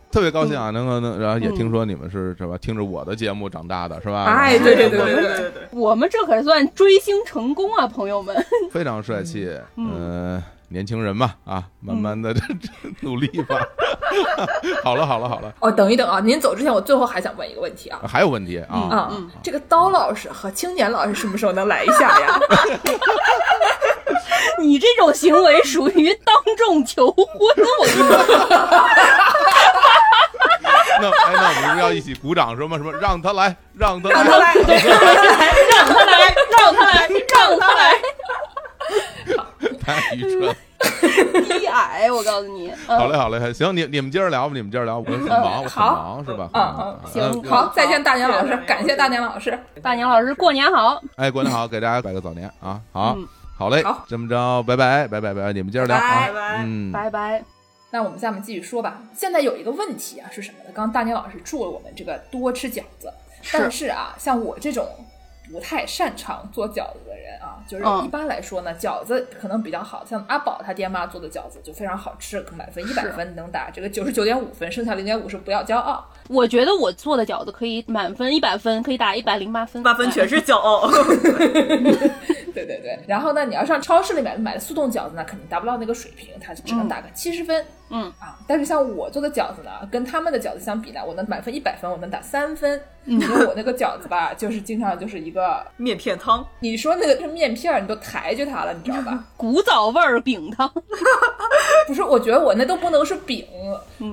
特别高兴啊，能够能，然后也听说你们是是吧，听着我的节目长大的是吧？哎，对对对对对对，我们这可算追星成功啊，朋友们，非常帅气，嗯，年轻人嘛，啊，慢慢的 努力吧。好了好了好了，哦，等一等啊，您走之前，我最后还想问一个问题啊，还有问题啊。啊，这个刀老师和青年老师什么时候能来一下呀？你这种行为属于当众求婚，我跟你说。那哎，那我们要一起鼓掌，什么什么，让他来，让他来，让他来，让他来，让他来，让他来。太愚蠢。低矮，我告诉你。好嘞，好嘞，行，你你们接着聊吧，你们接着聊，我很忙，我很忙，是吧？嗯嗯，行，好，再见，大年老师，感谢大年老师，大年老师，过年好。哎，过年好，给大家拜个早年啊，好。好嘞，好。这么着，拜拜，拜拜，拜拜，你们接着聊啊。拜，拜。嗯，拜拜。那我们下面继续说吧。现在有一个问题啊，是什么呢？刚刚大年老师祝了我们这个多吃饺子，但是啊，像我这种不太擅长做饺子的人啊，就是嗯。一般来说呢，饺子可能比较好，像阿宝他爹妈做的饺子就非常好吃，满分一百分能打这个九十九点五分，剩下零点五是不要骄傲。我觉得我做的饺子可以满分一百分，可以打一百零八分，八分全是骄傲。对对对，然后呢，你要上超市里买买的速冻饺子呢，肯定达不到那个水平，它只能打个七十分。嗯啊，但是像我做的饺子呢，跟他们的饺子相比呢，我能满分一百分，我能打三分。因为我那个饺子吧，就是经常就是一个，面片汤，你说那个是面片儿，你都抬举它了，你知道吧？古早味儿饼汤。不是，我觉得我那都不能是饼，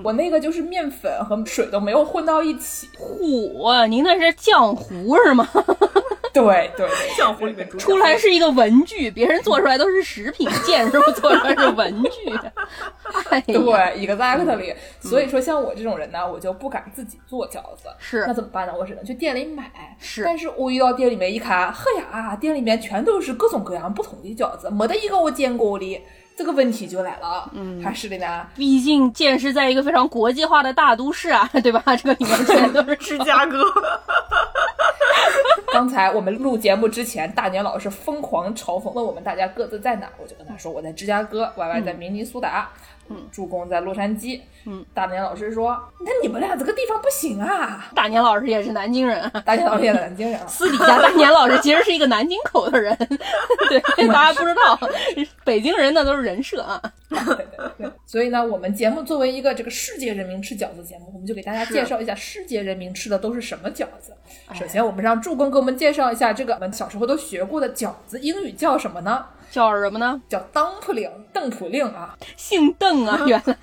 我那个就是面粉和水都没有混到一起。嚯，您那是浆糊是吗？对对对，浆糊里面煮出来是一个文具，别人做出来都是食品，剑师傅做出来是文具。哎呀，对，exactly。所以说，像我这种人呢，我就不敢自己做饺子。是那怎么办呢？我只能去店里买。是但是我一到店里面一看，呵呀，店里面全都是各种各样不同的饺子，没得一个我见过的。这个问题就来了，嗯，还是的呢，毕竟建是在一个非常国际化的大都市啊，对吧？这个里面全都是芝加哥，刚才我们录节目之前，大年老师疯狂嘲讽，问我们大家各自在哪儿，我就跟他说我在芝加哥，Y Y 在明尼苏达，嗯，助攻在洛杉矶，嗯，大年老师说，那你们俩这个地方不行啊，大年老师也是南京人。啊。大年老师也是南京人啊，私底下，大年老师其实是一个南京口的人，对，大家不知道，北京人那都是人设啊。对对对，所以呢，我们节目作为一个这个世界人民吃饺子节目，我们就给大家介绍一下世界人民吃的都是什么饺子。首先，我们让助攻给我们介绍一下这个我们小时候都学过的饺子，英语叫什么呢？叫什么呢？叫 dumpling，邓普令啊。姓邓啊，原来。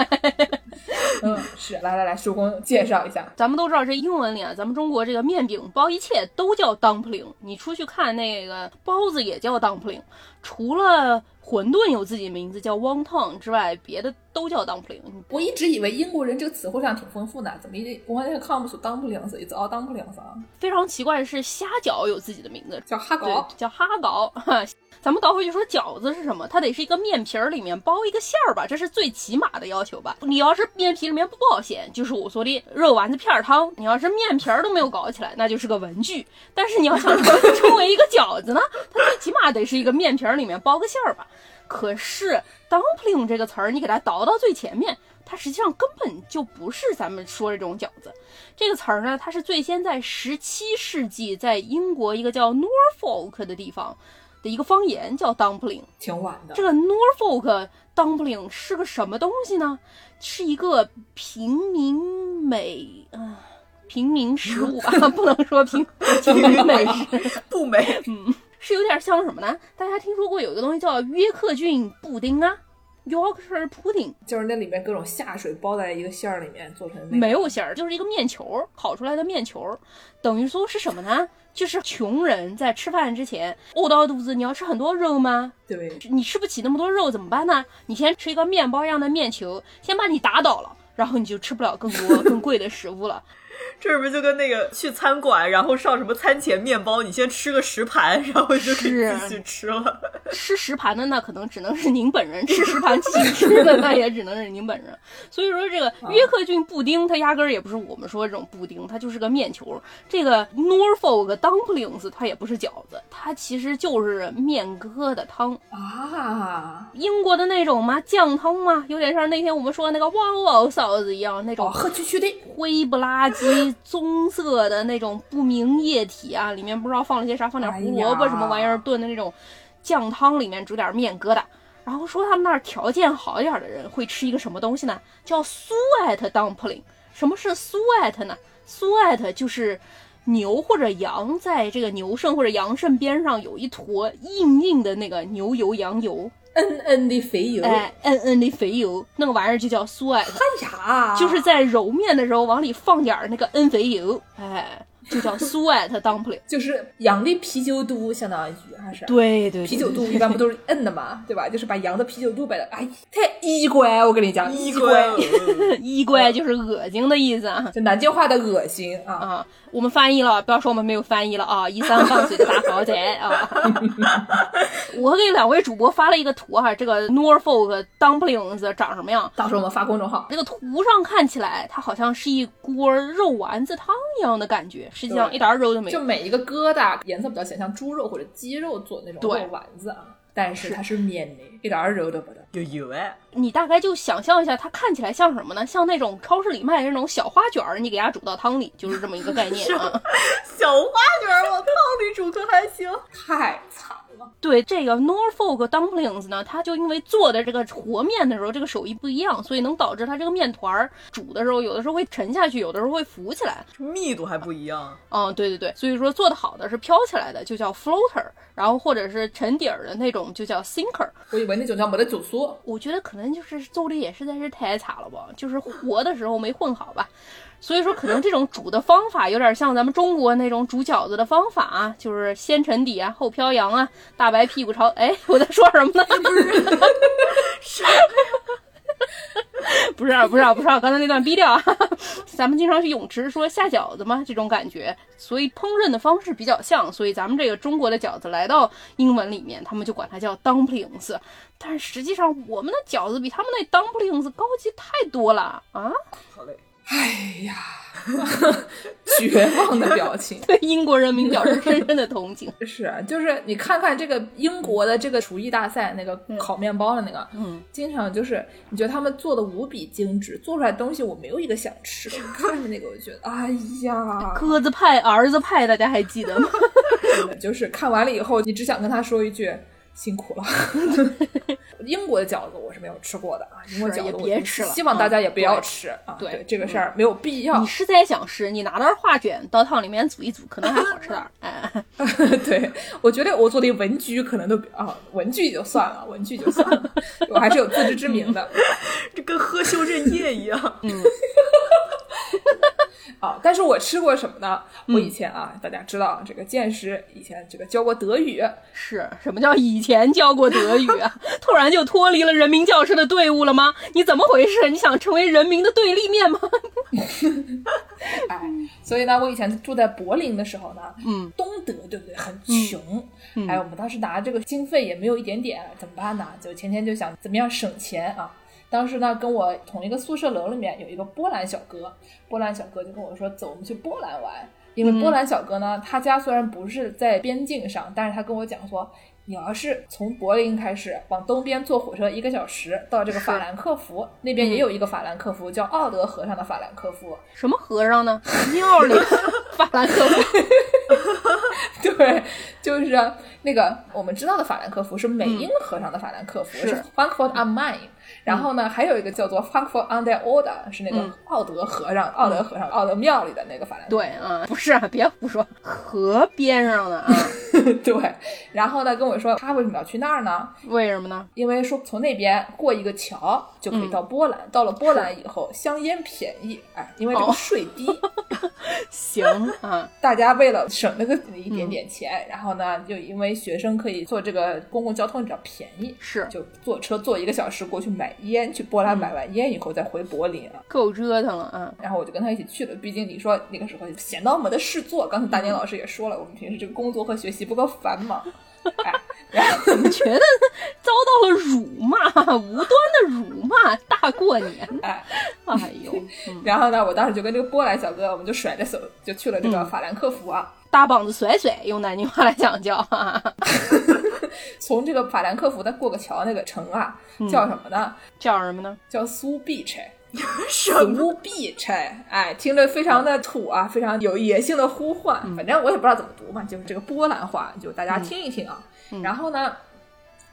嗯，是，来来来，叔公介绍一下。咱们都知道，这英文里啊，咱们中国这个面饼包一切都叫 dumpling。你出去看那个包子也叫 dumpling，除了馄饨有自己名字叫 wonton 之外，别的都叫 dumpling。我一直以为英国人这个词汇量挺丰富的，怎么一我好像看不出 dumplings，it's all dumplings 啊？非常奇怪的是，虾饺有自己的名字，叫哈对糕，，叫哈糕。咱们倒回去说饺子是什么？它得是一个面皮儿里面包一个馅儿吧，这是最起码的要求吧。你要是面皮里面不包馅，就是我说的肉丸子片儿汤；你要是面皮儿都没有搞起来，那就是个文具。但是你要想成成为一个饺子呢，它最起码得是一个面皮儿里面包个馅儿吧。可是 dumpling 这个词儿，你给它倒到最前面。它实际上根本就不是咱们说这种饺子，这个词儿呢，它是最先在十七世纪在英国一个叫 Norfolk 的地方的一个方言叫 dumpling。挺晚的这。个 Norfolk dumpling 是个什么东西呢？是一个平民美啊、平民食物吧，不能说平平民美食，不美，是有点像什么呢？大家听说过有一个东西叫约克郡布丁啊，Yorkshire pudding。就是那里面各种下水包在一个馅儿里面做成的那个没有馅儿，就是一个面球儿，烤出来的面球儿，等于说是什么呢？就是穷人在吃饭之前饿到肚子，你要吃很多肉吗？对，你吃不起那么多肉怎么办呢？你先吃一个面包一样的面球，先把你打倒了，然后你就吃不了更多更贵的食物了。这是不是就跟那个去餐馆，然后上什么餐前面包，你先吃个十盘，然后就可以是继续吃了。吃十盘的那可能只能是您本人，吃十盘继续吃的那也只能是您本人。所以说这个约克郡布丁，它压根儿也不是我们说这种布丁，它就是个面球。这个 Norfolk dumplings 它也不是饺子，它其实就是面疙瘩汤。啊，英国的那种嘛酱汤嘛，有点像那天我们说的那个旺旺臊子一样，那种哦，喝区区的，灰不拉几、棕色的那种不明液体啊，里面不知道放了些啥，放点胡萝卜什么玩意儿炖的那种酱汤，里面煮点面疙瘩。然后说他们那儿条件好一点的人会吃一个什么东西呢？叫 suet dumpling。什么是 suet 呢？suet 就是牛或者羊在这个牛肾或者羊肾边上有一坨硬硬的那个牛油、羊油，恩恩的肥油，哎，嗯嗯的肥油，那个玩意儿就叫 suet。哎呀，就是在揉面的时候往里放点儿那个嗯肥油，哎，就叫 suet dumpling。就是羊的啤酒肚，相当于还是。对对，啤酒肚一般不都是摁的嘛，对吧？就是把羊的啤酒肚摆的，哎，太衣乖，我跟你讲，衣乖，柜，衣乖就是恶心的意思啊。就南京话的恶心啊。啊，我们翻译了，不要说我们没有翻译了啊！一三放水的大豪宅啊，我给两位主播发了一个图哈，这个 Norfolk dumplings 长什么样？到时候我们发公众号。这个图上看起来，它好像是一锅肉丸子汤一样的感觉，实际上一点肉都没有。就每一个疙瘩颜色比较浅，像猪肉或者鸡肉做的那种肉丸子啊。但是它是面的，一点肉都不得。有油哎！你大概就想象一下，它看起来像什么呢？像那种超市里卖的那种小花卷儿，你给它煮到汤里，就是这么一个概念啊。小花卷儿往汤里煮可还行？太惨。对这个 Norfolk dumplings 呢，它就因为做的这个和面的时候，这个手艺不一样，所以能导致它这个面团儿煮的时候，有的时候会沉下去，有的时候会浮起来，密度还不一样。嗯，对对对，所以说做的好的是飘起来的，就叫 floater，然后或者是沉底儿的那种就叫 sinker。我以为那种叫没得煮熟，我觉得可能就是做的也实在是太差了吧，就是活的时候没混好吧。所以说，可能这种煮的方法有点像咱们中国那种煮饺子的方法啊，就是先沉底啊，后飘扬啊，大白屁股朝…… 哎，我在说什么呢？是，不是啊不是啊不是啊，刚才那段逼掉啊。咱们经常去泳池说下饺子嘛，这种感觉，所以烹饪的方式比较像，所以咱们这个中国的饺子来到英文里面，他们就管它叫 dumplings。但是实际上，我们的饺子比他们那 dumplings 高级太多了啊！好嘞。哎呀，绝望的表情，对英国人民表示深深的同情。是啊，就是你看看这个英国的这个厨艺大赛，那个烤面包的那个，嗯，经常就是你觉得他们做的无比精致，做出来东西我没有一个想吃。看着那个，我觉得，哎呀，鸽子派、儿子派，大家还记得吗？真的，就是看完了以后，你只想跟他说一句。辛苦了，英国的饺子我是没有吃过的啊，英国饺子也别吃了，希望大家也不要吃啊。对这个事儿没有必要。你实在想吃，你拿袋画卷到汤里面煮一煮，可能还好吃点儿。哎，对我觉得我做的文具可能都啊，文具就算了，文具就算了，我还是有自知之明的，这跟喝修正液一样。嗯。啊！但是我吃过什么呢？我以前啊，大家知道这个见识，以前这个教过德语。是什么叫以前教过德语啊？突然就脱离了人民教师的队伍了吗？你怎么回事？你想成为人民的对立面吗？哎，所以呢，我以前住在柏林的时候呢，嗯，东德对不对？很穷，哎，我们当时拿这个经费也没有一点点，怎么办呢？就天天就想怎么样省钱啊。当时呢，跟我同一个宿舍楼里面有一个波兰小哥，波兰小哥就跟我说：“走，我们去波兰玩。”因为波兰小哥呢，他家虽然不是在边境上，但是他跟我讲说：“你要是从柏林开始往东边坐火车一个小时到这个法兰克福，那边也有一个法兰克福，叫奥德和尚的法兰克福。什么和尚呢？庙里法兰克福。对，就是那个我们知道的法兰克福是美英和尚的法兰克福，是 Frankfurt am Main。”然后呢，还有一个叫做 Frankfurt an der Oder，是那个奥德和尚、奥德和尚、奥德庙里的那个法兰克福。对啊，不是啊，别胡说，河边上的啊。对，然后呢，跟我说他为什么要去那儿呢？为什么呢？因为说从那边过一个桥就可以到波兰，到了波兰以后香烟便宜，哎，因为这个税低。行啊，大家为了省那个一点点钱，然后呢，就因为学生可以坐这个公共交通比较便宜，是就坐车坐一个小时过去买。烟去波兰买完烟以后再回柏林啊，够折腾了啊！然后我就跟他一起去了。毕竟你说那个时候闲到没得事做，刚才大年老师也说了，我们平时这个工作和学习不够繁忙。哎，然后觉得遭到了辱骂，无端的辱骂，大过年，哎，哎呦！然后呢，我当时就跟这个波兰小哥，我们就甩着手就去了这个法兰克福啊，大膀子甩甩，用南京话来讲叫。从这个法兰克福再过个桥，那个城啊，叫什么呢？叫什么呢？叫苏比彻。苏比彻，哎，听着非常的土啊，非常有野性的呼唤。反正我也不知道怎么读嘛，就是这个波兰话，就大家听一听啊。然后呢，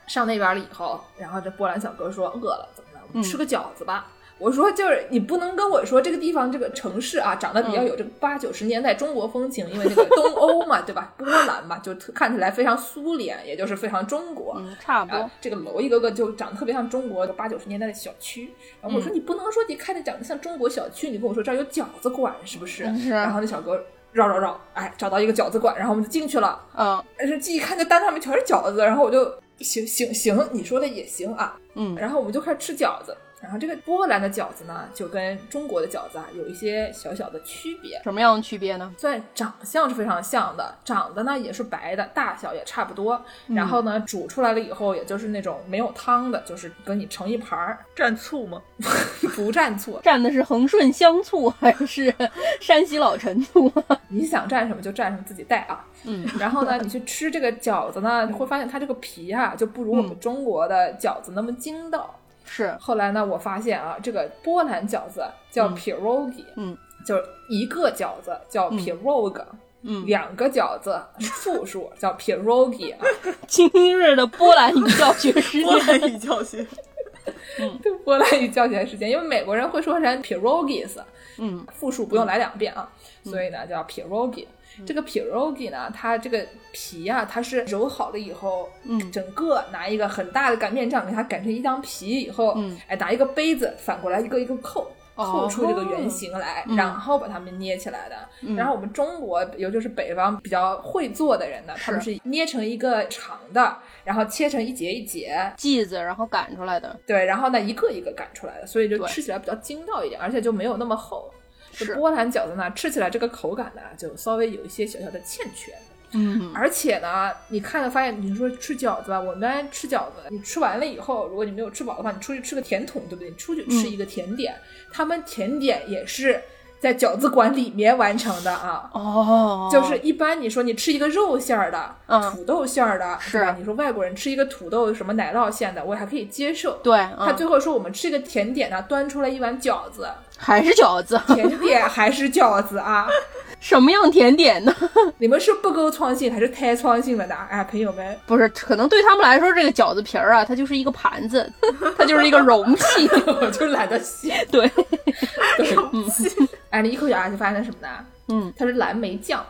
上那边了以后，然后这波兰小哥说饿了，怎么了？我们吃个饺子吧。我说就是你不能跟我说这个地方这个城市啊长得比较有这个八九十年代中国风情，因为那个东欧嘛，对吧？波兰嘛，就看起来非常苏联，也就是非常中国。嗯，差不多。这个楼一个个就长得特别像中国八九十年代的小区。然后我说你不能说你看着长得像中国小区，你跟我说这儿有饺子馆是不是？是。然后那小哥绕绕绕，哎，找到一个饺子馆，然后我们就进去了。嗯。但是一看这单上面全是饺子，然后我就行行行，你说的也行啊。嗯。然后我们就开始吃饺子。然后这个波兰的饺子呢，就跟中国的饺子啊有一些小小的区别。什么样的区别呢？虽然长相是非常像的，长得呢也是白的，大小也差不多。然后呢，煮出来了以后，也就是那种没有汤的，就是给你盛一盘儿，蘸醋吗？不蘸醋，蘸的是恒顺香醋还是山西老陈醋？你想蘸什么就蘸什么，自己带啊。嗯。然后呢，你去吃这个饺子呢，你会发现它这个皮啊，就不如我们中国的饺子那么筋道。是，后来呢，我发现啊，这个波兰饺子叫 pierogi，嗯，就是一个饺子叫 pierog，嗯，两个饺子复数叫 pierogi。今日的波兰语教学时间，波兰语教学，嗯，波兰语教学时间，因为美国人会说成 pierogies，嗯，复数不用来两遍啊，所以呢叫 pierogi。这个 pierogi 呢，它这个皮啊，它是揉好了以后，嗯，整个拿一个很大的擀面杖给它擀成一张皮以后，嗯，哎，拿一个杯子反过来一个一个扣，扣出这个圆形来，嗯然后把它们捏起来的。然后我们中国，尤其是北方比较会做的人呢，他们是捏成一个长的，然后切成一节一节，剂子然后擀出来的。对，然后呢一个一个擀出来的，所以就吃起来比较筋道一点，而且就没有那么厚。就是波兰饺子呢，吃起来这个口感呢，就稍微有一些小小的欠缺。嗯，而且呢，你看了发现，你说吃饺子吧，我们吃饺子，你吃完了以后，如果你没有吃饱的话，你出去吃个甜筒，对不对？你出去吃一个甜点，他们甜点也是在饺子馆里面完成的啊。哦，就是一般你说你吃一个肉馅儿的、嗯土豆馅儿的，是吧？你说外国人吃一个土豆什么奶酪馅的，我还可以接受。对，他嗯，最后说我们吃一个甜点呢，端出来一碗饺子，还是饺子，甜点还是饺子啊？什么样甜点呢？你们是不够创新还是太创新了呢？哎，朋友们，不是，可能对他们来说，这个饺子皮儿啊，它就是一个盘子，它就是一个容器。我 就懒得洗。对，对，哎，你一口咬下去发现什么呢？嗯，它是蓝莓酱，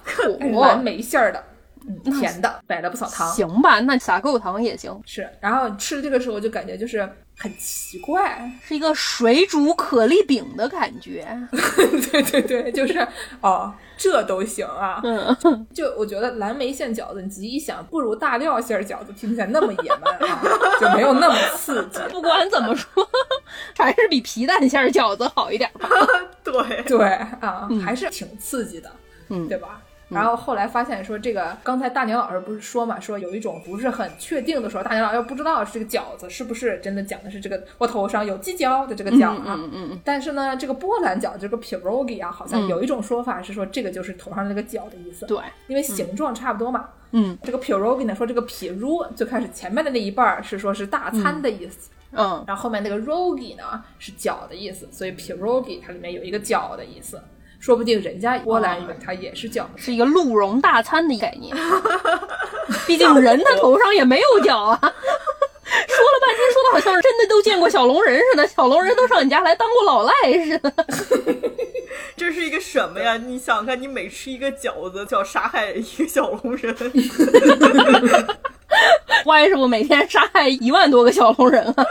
蓝莓馅儿的，嗯，甜的，摆了不少糖。行吧，那撒够糖也行，是，然后吃这个时候就感觉就是很奇怪，是一个水煮可丽饼的感觉。对对对，就是哦，这都行啊。嗯，就我觉得蓝莓馅饺子，你仔细一想，不如大料馅儿饺子听起来那么野蛮啊，就没有那么刺激。不管怎么说，还是比皮蛋馅儿饺子好一点吧。对，对啊，还是挺刺激的，嗯对吧？然后后来发现说，这个刚才大年老师不是说嘛，说有一种不是很确定的时候，大年老师不知道这个饺子是不是真的讲的是这个我头上有犄角的这个角啊。嗯嗯嗯，但是呢，这个波兰饺这个 pierogi 啊，好像有一种说法是说这个就是头上那个角的意思，对，因为形状差不多嘛。嗯。这个 pierogi 呢，说这个 pieru 最开始前面的那一半儿是说是大餐的意思，嗯，然后后面那个 rogi 呢是饺的意思，所以 pierogi 它里面有一个饺的意思，说不定人家波兰语它也是饺。是一个鹿茸大餐的概念。毕竟人他头上也没有角啊。说了半天，说的好像是真的都见过小龙人似的，小龙人都上你家来当过老赖似的。这是一个什么呀？你想想看，你每吃一个饺子，就要杀害一个小龙人。歪师傅每天杀害一万多个小龙人啊！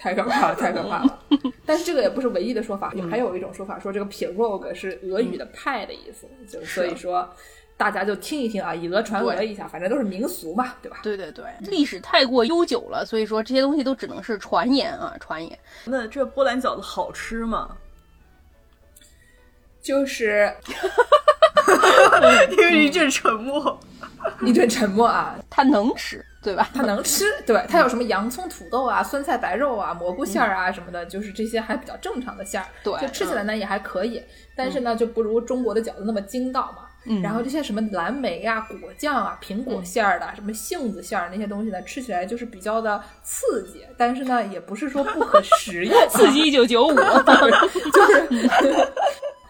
太可怕了，太可怕了！但是这个也不是唯一的说法，还有一种说法说这个 pierog 是俄语的派的意思，就所以说大家就听一听啊，以讹传讹一下，反正都是民俗嘛，对吧？对对对，历史太过悠久了，所以说这些东西都只能是传言啊，传言。那这波兰饺子好吃吗？就是因为一阵沉默。一阵沉默啊，它能吃，对吧？它能吃，对，它有什么洋葱、土豆啊、酸菜白肉啊、蘑菇馅儿啊什么的，就是这些还比较正常的馅儿，对就吃起来呢也还可以，但是呢就不如中国的饺子那么筋道嘛。嗯然后这些什么蓝莓啊、果酱啊、苹果馅儿的、什么杏子馅儿那些东西呢，吃起来就是比较的刺激，但是呢也不是说不可食用、刺激一九九五，就是。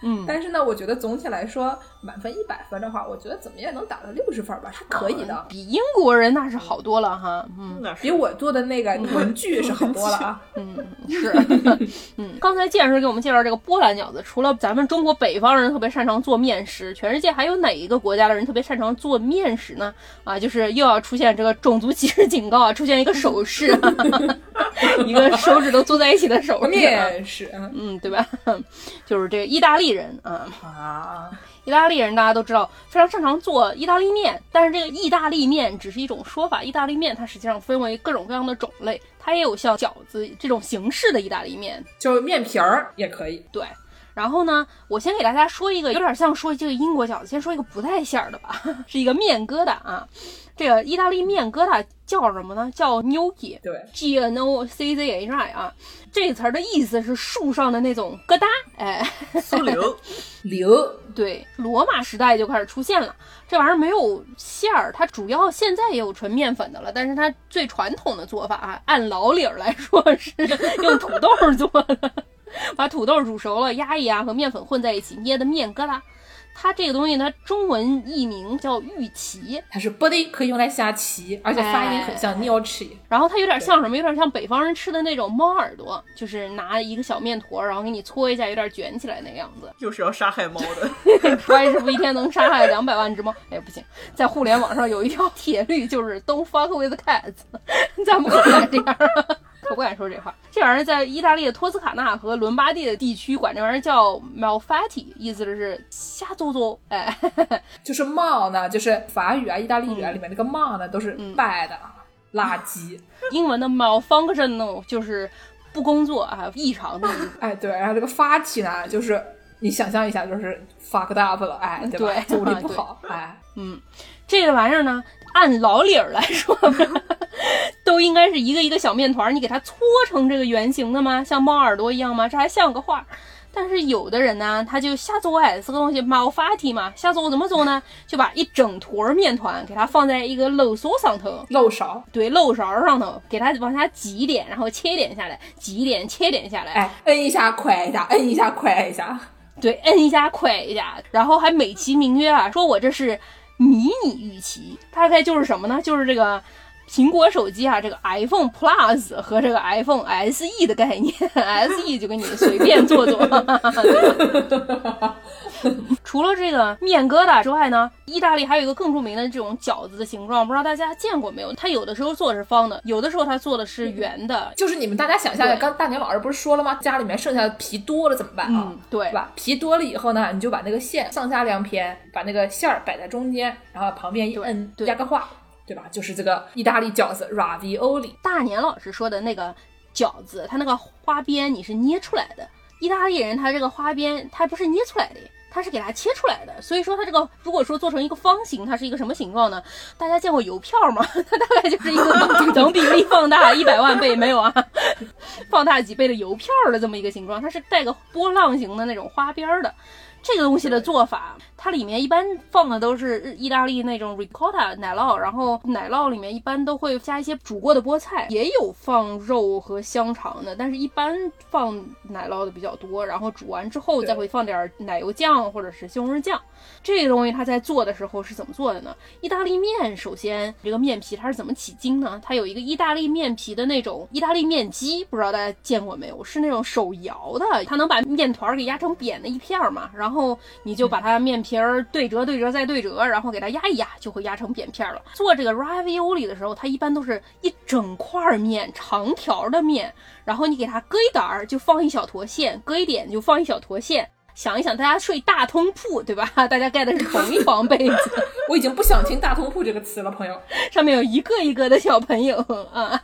嗯，但是呢，我觉得总体来说，满分一百分的话，我觉得怎么也能打到六十分吧，是可以的，比英国人那是好多了哈。嗯比我做的那个文具是好多了啊。嗯，是。嗯，刚才剑师给我们介绍这个波兰饺子，除了咱们中国北方人特别擅长做面食，全世界还有哪一个国家的人特别擅长做面食呢？啊，就是又要出现这个种族歧视警告啊，出现一个手势，一个手指头坐在一起的手势，面是，嗯，对吧？就是这个意大利人啊啊，意大利人大家都知道非常擅长做意大利面，但是这个意大利面只是一种说法，意大利面它实际上分为各种各样的种类，它也有像饺子这种形式的意大利面，就面皮儿也可以。对。然后呢，我先给大家说一个有点像说这个英国饺子，先说一个不带馅儿的吧，是一个面疙瘩啊。这个意大利面疙瘩叫什么呢？叫 gnocchi。对，G N O C Z H I 啊，这个词儿的意思是树上的那种疙瘩，哎，酥溜溜。对，罗马时代就开始出现了。这玩意儿没有馅儿，它主要现在也有纯面粉的了，但是它最传统的做法啊，按老理儿来说是 用土豆做的。把土豆煮熟了，压一压，和面粉混在一起捏的面疙瘩。它这个东西，它中文译名叫玉琪，它是不的，可以用来下棋，而且发音很像 n 吃。然后它有点像什么？有点像北方人吃的那种猫耳朵，就是拿一个小面坨，然后给你搓一下，有点卷起来那个样子。又是要杀害猫的，关师傅一天能杀害两百万只猫？哎，不行，在互联网上有一条铁律，就是 Don't fuck with cats，咱们可不能这样。我不敢说这话。这玩意儿在意大利的托斯卡纳和伦巴第的地区管这玩意儿叫 malfatti，意思 就是瞎诌诌。哎，就是 mal 呢，就是法语啊、意大利语啊里面那个 mal 呢，都是 bad 垃圾。英文的 malfunction 呢，就是不工作啊，异常的。哎，对。然后这个 fatti 呢，就是你想象一下，就是 fucked up 了，哎，对吧？做的 不好，哎，嗯，这个玩意儿呢。按老理儿来说吧，都应该是一个一个小面团，你给它搓成这个圆形的吗？像猫耳朵一样吗？这还像个画。但是有的人呢，他就瞎做哎，这个东西猫发体嘛，瞎做怎么做呢？就把一整坨面团给它放在一个漏勺上头，漏勺，对，漏勺上头，给它往下挤一点，然后切一点下来，挤一点，切点下来，哎，摁一下，快一下，摁一下，快一下，对，摁一下，快一下，然后还美其名曰啊，说我这是。迷你预期大概就是什么呢？就是这个苹果手机啊，这个 iPhone Plus 和这个 iPhone SE 的概念。SE 就给你随便做做。除了这个面疙瘩之外呢，意大利还有一个更著名的这种饺子的形状，不知道大家见过没有？它有的时候做的是方的，有的时候它做的是圆的。就是你们大家想象一下，刚大年老师不是说了吗？家里面剩下的皮多了怎么办啊？对，吧？皮多了以后呢，你就把那个馅上下两片，把那个馅儿摆在中间，然后旁边一摁，压个画，对吧？就是这个意大利饺子 ravioli。大年老师说的那个饺子，它那个花边你是捏出来的。意大利人他这个花边，他不是捏出来的。它是给它切出来的，所以说它这个如果说做成一个方形，它是一个什么形状呢？大家见过邮票吗？它大概就是一个等比例放大 一百万倍没有啊，放大几倍的邮票的这么一个形状，它是带个波浪形的那种花边的。这个东西的做法，它里面一般放的都是意大利那种 ricotta 奶酪，然后奶酪里面一般都会加一些煮过的菠菜，也有放肉和香肠的，但是一般放奶酪的比较多。然后煮完之后再会放点奶油酱或者是西红柿酱。这个东西它在做的时候是怎么做的呢？意大利面首先这个面皮它是怎么起筋呢？它有一个意大利面皮的那种意大利面机，不知道大家见过没有？是那种手摇的，它能把面团给压成扁的一片嘛，然后。然后你就把它面皮儿对折、对折再对折，然后给它压一压，就会压成扁片了。做这个 ravioli 的时候，它一般都是一整块面，长条的面，然后你给它搁一点儿，就放一小坨馅，搁一点就放一小坨馅。想一想，大家睡大通铺，对吧？大家盖的是同一床被子。我已经不想听“大通铺”这个词了，朋友。上面有一个一个的小朋友 啊，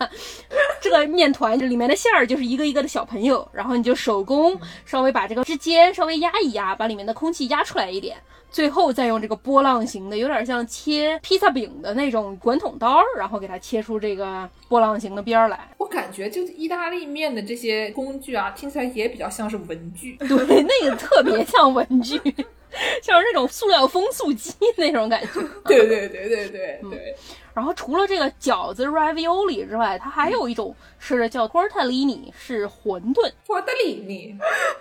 这个面团里面的馅儿就是一个一个的小朋友，然后你就手工稍微把这个之间稍微压一压，把里面的空气压出来一点。最后再用这个波浪形的，有点像切披萨饼的那种滚筒刀，然后给它切出这个波浪形的边儿来。我感觉就意大利面的这些工具啊，听起来也比较像是文具。对，那个特别像文具，像是那种塑料风速机那种感觉。对对对对对对。然后除了这个饺子 ravioli 之外，它还有一种吃的叫 tortellini，是馄饨。tortellini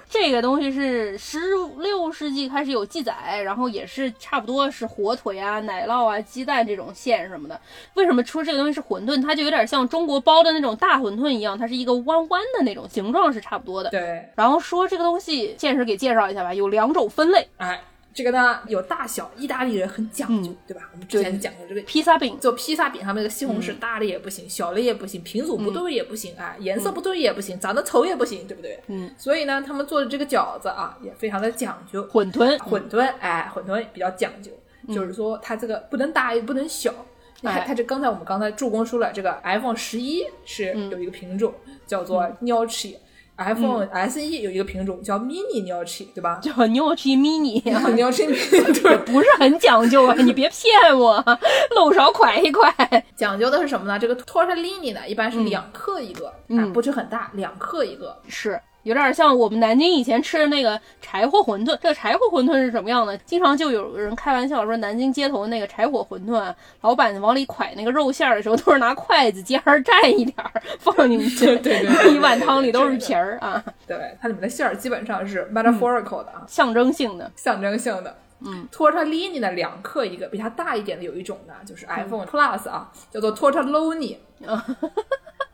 这个东西是十六世纪开始有记载，然后也是差不多是火腿啊、奶酪啊、鸡蛋这种馅什么的。为什么说这个东西是馄饨？它就有点像中国包的那种大馄饨一样，它是一个弯弯的那种形状，是差不多的。对。然后说这个东西，现实给介绍一下吧，有两种分类。哎。这个呢有大小，意大利人很讲究，对吧？我们之前讲过这个披萨饼，做披萨饼上面那个西红柿大了也不行，小了也不行，品种不对也不行，哎，颜色不对也不行，长得丑也不行，对不对？嗯。所以呢，他们做的这个饺子啊，也非常的讲究。馄饨，馄饨，哎，馄饨比较讲究，就是说它这个不能大也不能小。你看，它这刚才我们刚才助攻说了，这个 iPhone 十一是有一个品种叫做 Notch。iPhone SE 有一个品种叫 Mini Notch，对吧？叫 Notch Mini，Notch Mini 对，不是很讲究啊！你别骗我，漏勺快一快。讲究的是什么呢？这个 Tortellini 呢，一般是两克一个，啊，不是很大，两克一个。是。有点像我们南京以前吃的那个柴火馄饨。这个柴火馄饨是什么样的？经常就有人开玩笑说，南京街头那个柴火馄饨，老板往里蒯那个肉馅的时候，都是拿筷子尖儿蘸一点儿放进去。对对，一碗汤里都是皮儿啊。对，它里面的馅儿基本上是 metaphorical 的啊，象征性的，象征性的。嗯，tortellini 呢，两克一个，比它大一点的有一种呢，就是 iPhone Plus 啊，叫做 tortelloni。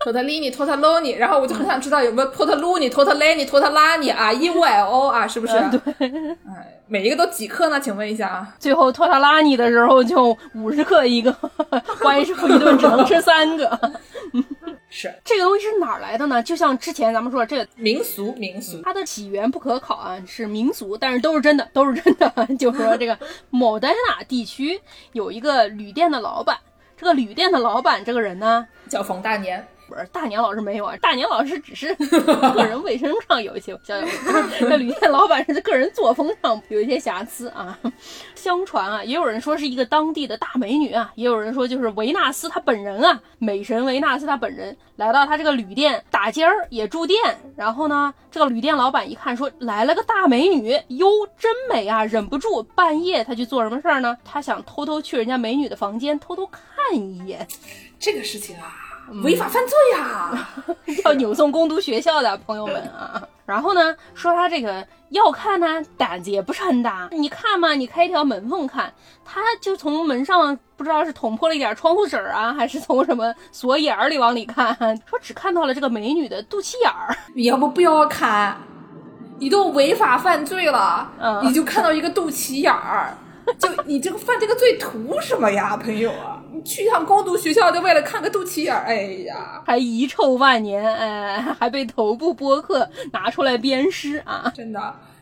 托特利尼，托特罗尼，然后我就很想知道有没有托特鲁尼、托特雷尼、托特拉尼啊，E Y O 啊，是不是？对，哎，每一个都几克呢？请问一下啊。最后托特拉尼的时候就五十克一个，关师傅一顿只能吃三个。是这个东西是哪儿来的呢？就像之前咱们说这个民俗，民俗，它的起源不可考啊，是民俗，但是都是真的，都是真的。就说这个某丹纳地区有一个旅店的老板，这个旅店的老板这个人呢叫冯大年。不是大年老师没有啊，大年老师只是个人卫生上有一些小小，那旅店老板是个人作风上有一些瑕疵啊。相传啊，也有人说是一个当地的大美女啊，也有人说就是维纳斯她本人啊，美神维纳斯她本人来到他这个旅店打尖儿也住店，然后呢，这个旅店老板一看说来了个大美女，哟真美啊，忍不住半夜他去做什么事儿呢？他想偷偷去人家美女的房间偷偷看一眼，这个事情啊。违法犯罪呀！要扭送攻读学校的朋友们啊！然后呢，说他这个要看呢，胆子也不是很大。你看嘛，你开一条门缝看，他就从门上不知道是捅破了一点窗户纸啊，还是从什么锁眼儿里往里看，说 只看到了这个美女的肚脐眼儿。要不不要看，你都违法犯罪了，你就看到一个肚脐眼儿。就你这个犯这个罪图什么呀，朋友啊？你去趟攻读学校就为了看个肚脐眼儿？哎呀，还遗臭万年，哎，还被头部播客拿出来鞭尸啊！真的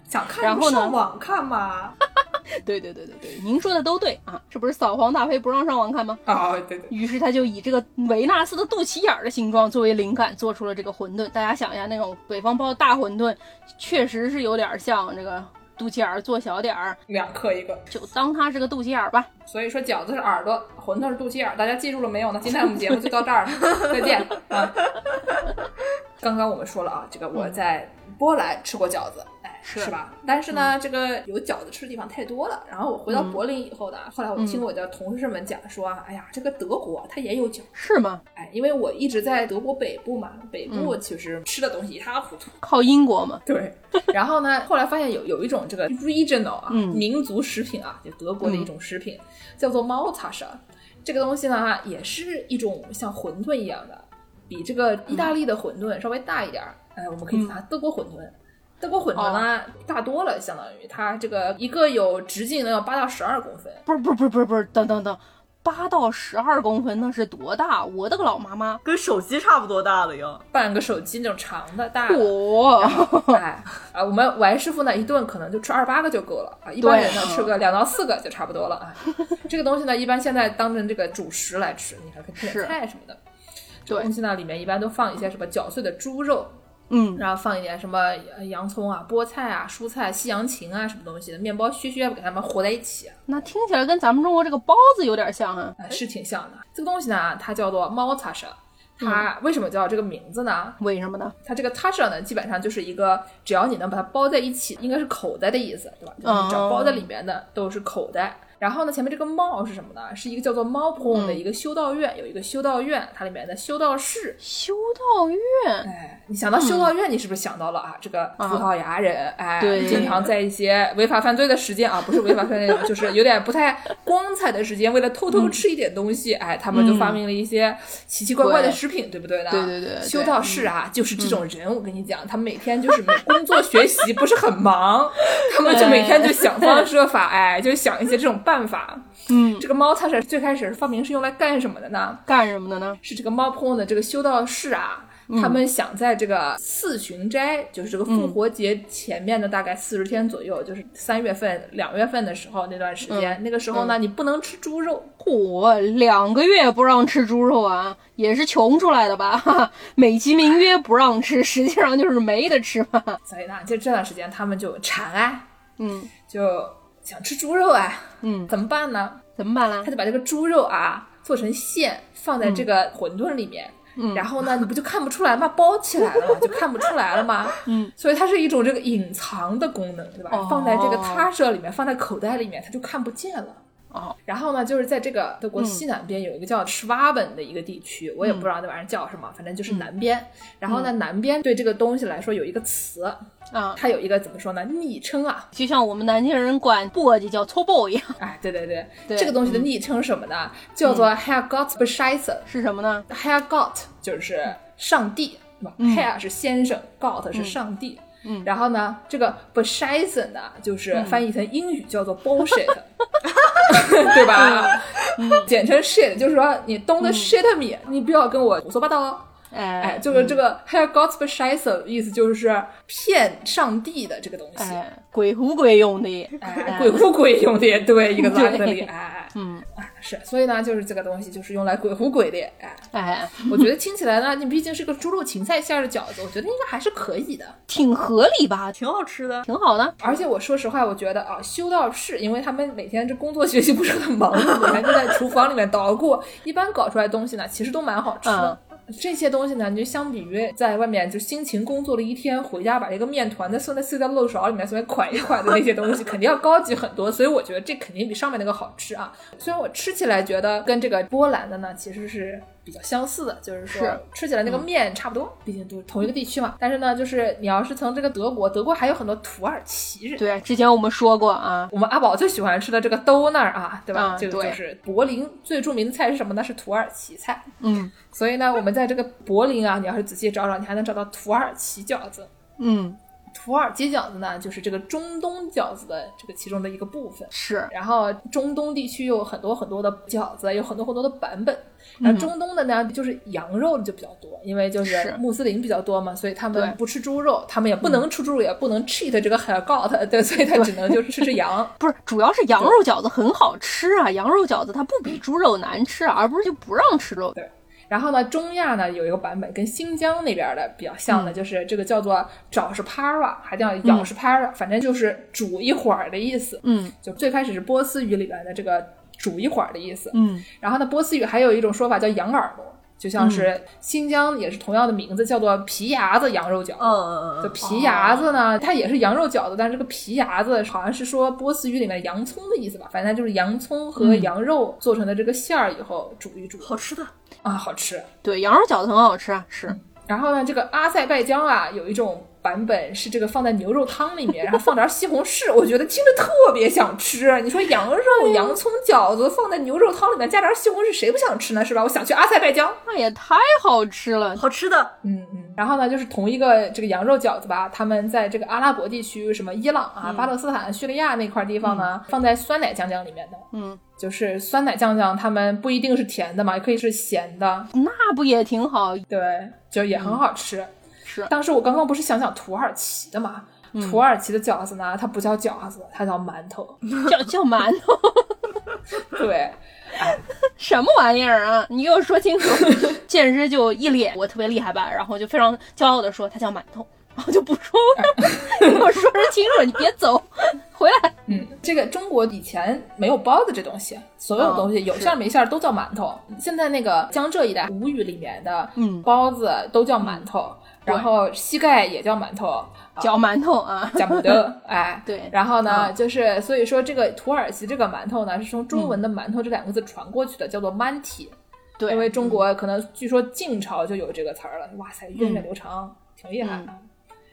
想看，然后上网看嘛？对对对对对，您说的都对啊，这不是扫黄打非不让上网看吗？啊，对对。于是他就以这个维纳斯的肚脐眼儿的形状作为灵感，做出了这个馄饨。大家想一下，那种北方包大馄饨，确实是有点像这个。肚脐眼儿做小点儿，两克一个，就当它是个肚脐眼儿吧。所以说饺子是耳朵，馄饨是肚脐眼儿，大家记住了没有呢？今天我们节目就到这儿，再见 啊！刚刚我们说了啊，这个我在波兰吃过饺子。是吧？但是呢，这个有饺子吃的地方太多了。然后我回到柏林以后呢，后来我听我的同事们讲说，哎呀，这个德国它也有饺，是吗？哎，因为我一直在德国北部嘛，北部其实吃的东西一塌糊涂。靠英国嘛？对。然后呢，后来发现有有一种这个 regional 啊，民族食品啊，就德国的一种食品，叫做 Maltas。这个东西呢，也是一种像馄饨一样的，比这个意大利的馄饨稍微大一点儿。哎，我们可以叫它德国馄饨。德国馄饨呢大多了，相当于它这个一个有直径能有八到十二公分。不是不是不是不是不是，等等等，八到十二公分那是多大？我的个老妈妈，跟手机差不多大了哟，半个手机那种长的大。哇！哎啊，我们王师傅呢一顿可能就吃二八个就够了啊，一般人呢吃个两到四个就差不多了啊。这个东西呢，一般现在当成这个主食来吃，你还可以配点菜什么的。这东西呢里面一般都放一些什么绞碎的猪肉。嗯，然后放一点什么洋葱啊、菠菜啊、蔬菜、西洋芹啊，什么东西的面包屑屑给它们和在一起。那听起来跟咱们中国这个包子有点像啊，是挺像的。这个东西呢，它叫做猫 s h 它为什么叫这个名字呢？为什么呢？它这个 s h 呢，基本上就是一个只要你能把它包在一起，应该是口袋的意思，对吧？就是只要包在里面的都是口袋。然后呢，前面这个猫是什么呢？是一个叫做猫棚的一个修道院，有一个修道院，它里面的修道士。修道院，哎，你想到修道院，你是不是想到了啊？这个葡萄牙人，哎，对经常在一些违法犯罪的时间啊，不是违法犯罪，就是有点不太光彩的时间，为了偷偷吃一点东西，哎，他们就发明了一些奇奇怪怪的食品，对不对呢？对对对对修道士啊，就是这种人，我跟你讲，他们每天就是工作学习不是很忙，他们就每天就想方设法，哎，就想一些这种办法。嗯，这个猫它是最开始发明是用来干什么的呢？干什么的呢？是这个猫棚的这个修道士啊，他们想在这个四旬斋，就是这个复活节前面的大概四十天左右，就是三月份、两月份的时候那段时间，那个时候呢，你不能吃猪肉。嚯，两个月不让吃猪肉啊，也是穷出来的吧？哈哈，美其名曰不让吃，实际上就是没得吃嘛。所以呢，就这段时间他们就馋啊，嗯就想吃猪肉啊，嗯，怎么办呢？怎么办呢他？就把这个猪肉啊做成馅，放在这个馄饨里面。嗯然后呢，你不就看不出来吗？包起来了嘛，就看不出来了吗？嗯，所以它是一种这个隐藏的功能，对吧？哦放在这个他舍里面，放在口袋里面，它就看不见了。哦，然后呢，就是在这个德国西南边有一个叫 Schwaben 的一个地区，我也不知道那玩意儿叫什么，反正就是南边。然后呢，南边对这个东西来说有一个词，啊，它有一个怎么说呢？昵称啊，就像我们南京人管簸箕叫搓包一样，哎，对对对，对。这个东西的昵称是什么呢？叫做 Herr Gott b e s c h e i s s e 是什么呢？Herr Gott 就是上帝，对吧、h e r r 是先生，Gott 是上帝。嗯。然后呢，这个 b e s h e i s e 呢，就是翻译成英语叫做 bullshit，对吧？嗯。简称 shit，就是说你 don't shit me，、你不要跟我胡说八道哦。哎。哎，就是这个 Herr Gott b e s h e i s e 意思就是骗上帝的这个东西。哎，鬼狐鬼用的，哎，鬼狐鬼用的，对，一个字儿对里，哎哎，嗯，哎是，所以呢，就是这个东西就是用来鬼糊鬼的，哎，哎，我觉得听起来呢，你毕竟是个猪肉芹菜馅儿的饺子，我觉得应该还是可以的。挺合理吧？挺好吃的。挺好的。而且我说实话，我觉得啊，修道士，因为他们每天这工作学习不是很忙碌，每天就在厨房里面捣鼓，一般搞出来东西呢，其实都蛮好吃的。这些东西呢，你就相比于在外面就辛勤工作了一天，回家把这个面团再送在碎在漏勺里面，随便蒯一蒯的那些东西，肯定要高级很多。所以我觉得这肯定比上面那个好吃啊。虽然我吃起来觉得跟这个波兰的呢其实是比较相似的，就是说吃起来那个面差不多，毕竟都是同一个地区嘛。但是呢，就是你要是从这个德国，德国还有很多土耳其人。对，之前我们说过啊，我们阿宝最喜欢吃的这个 donut 啊，对吧？嗯对这个就是柏林最著名的菜是什么呢？是土耳其菜。嗯所以呢，我们在这个柏林啊，你要是仔细找找，你还能找到土耳其饺子。嗯，土耳其饺子呢，就是这个中东饺子的这个其中的一个部分。是，然后中东地区有很多很多的饺子，有很多很多的版本。然后中东的呢，就是羊肉就比较多，因为就是是穆斯林比较多嘛，所以他们不吃猪肉，他们也不能吃猪肉，也不能 cheat 这个 h a g o t 对，所以他只能就是吃吃羊。不是，主要是羊肉饺子很好吃啊，羊肉饺子它不比猪肉难吃，而不是就不让吃肉。然后呢，中亚呢有一个版本跟新疆那边的比较像的，就是这个叫做爪是 para，还叫咬是 para，、反正就是煮一会儿的意思。嗯就最开始是波斯语里边的这个煮一会儿的意思。嗯然后呢，波斯语还有一种说法叫羊耳朵，就像是新疆也是同样的名字，叫做皮牙子羊肉饺。嗯嗯嗯，这皮牙子呢，它也是羊肉饺子，但是这个皮牙子好像是说波斯语里面洋葱的意思吧，反正就是洋葱和羊肉做成的这个馅儿以后煮一煮好吃的。啊，好吃。对，羊肉饺子很好吃啊，是。然后呢，这个阿塞拜疆啊，有一种版本是这个放在牛肉汤里面，然后放点西红柿，我觉得听着特别想吃。你说羊肉、洋葱饺子放在牛肉汤里面加点西红柿，谁不想吃呢？是吧？我想去阿塞拜疆。那也太好吃了。好吃的，嗯嗯。然后呢，就是同一个这个羊肉饺子吧，他们在这个阿拉伯地区，什么伊朗啊、巴勒斯坦、叙利亚那块地方呢，放在酸奶酱酱里面的。嗯，就是酸奶酱酱，他们不一定是甜的嘛，也可以是咸的。那不也挺好？对，就也很好吃。是当时我刚刚不是想讲土耳其的嘛？土耳其的饺子呢，它不叫饺子，它叫馒头。叫叫馒头，对，什么玩意儿啊？你给我说清楚。见之就一脸我特别厉害吧，然后就非常骄傲的说它叫馒头，然后就不说了。你给我说说清楚，你别走，回来。嗯，这个中国以前没有包子这东西，所有东西有馅没馅都叫馒头。现在那个江浙一带吴语里面的嗯包子都叫馒头，然后膝盖也叫馒头，叫馒头啊，叫不得，哎，对然后呢，就是所以说这个土耳其这个馒头呢，是从中文的馒头这两个字传过去的，叫做馒体。对，因为中国可能据说晋朝就有这个词儿了，哇塞，源远流长，挺厉害的。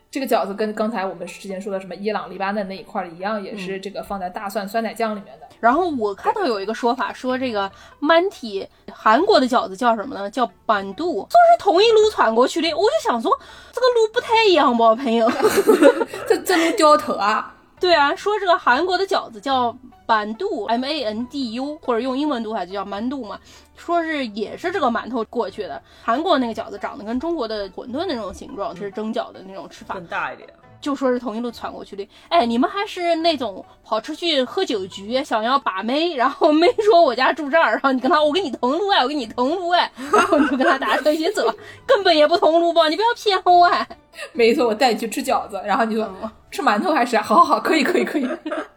这个饺子跟刚才我们之前说的什么伊朗、黎巴嫩那一块儿一样，也是这个放在大蒜酸奶酱里面的。然后我看到有一个说法，说这个曼体韩国的饺子叫什么呢？叫板肚，说是同一路传过去的。我就想说，这个路不太一样吧，朋友？这这路掉头啊！对啊，说这个韩国的饺子叫板肚 （M A N D U），或者用英文读法就叫馒肚嘛。说是也是这个馒头过去的。韩国那个饺子长得跟中国的馄饨那种形状，是蒸饺的那种吃法。更大一点。就说是同一路窜过去的。哎，你们还是那种跑出去喝酒局，想要把妹，然后妹说我家住这儿，然后你跟他我跟你同路哎，我跟你同路哎，然后你就跟他打车一起走，根本也不同路吧？你不要骗我哎！没错，我带你去吃饺子，然后你说、嗯吃馒头还是？好好好，可以可以可以，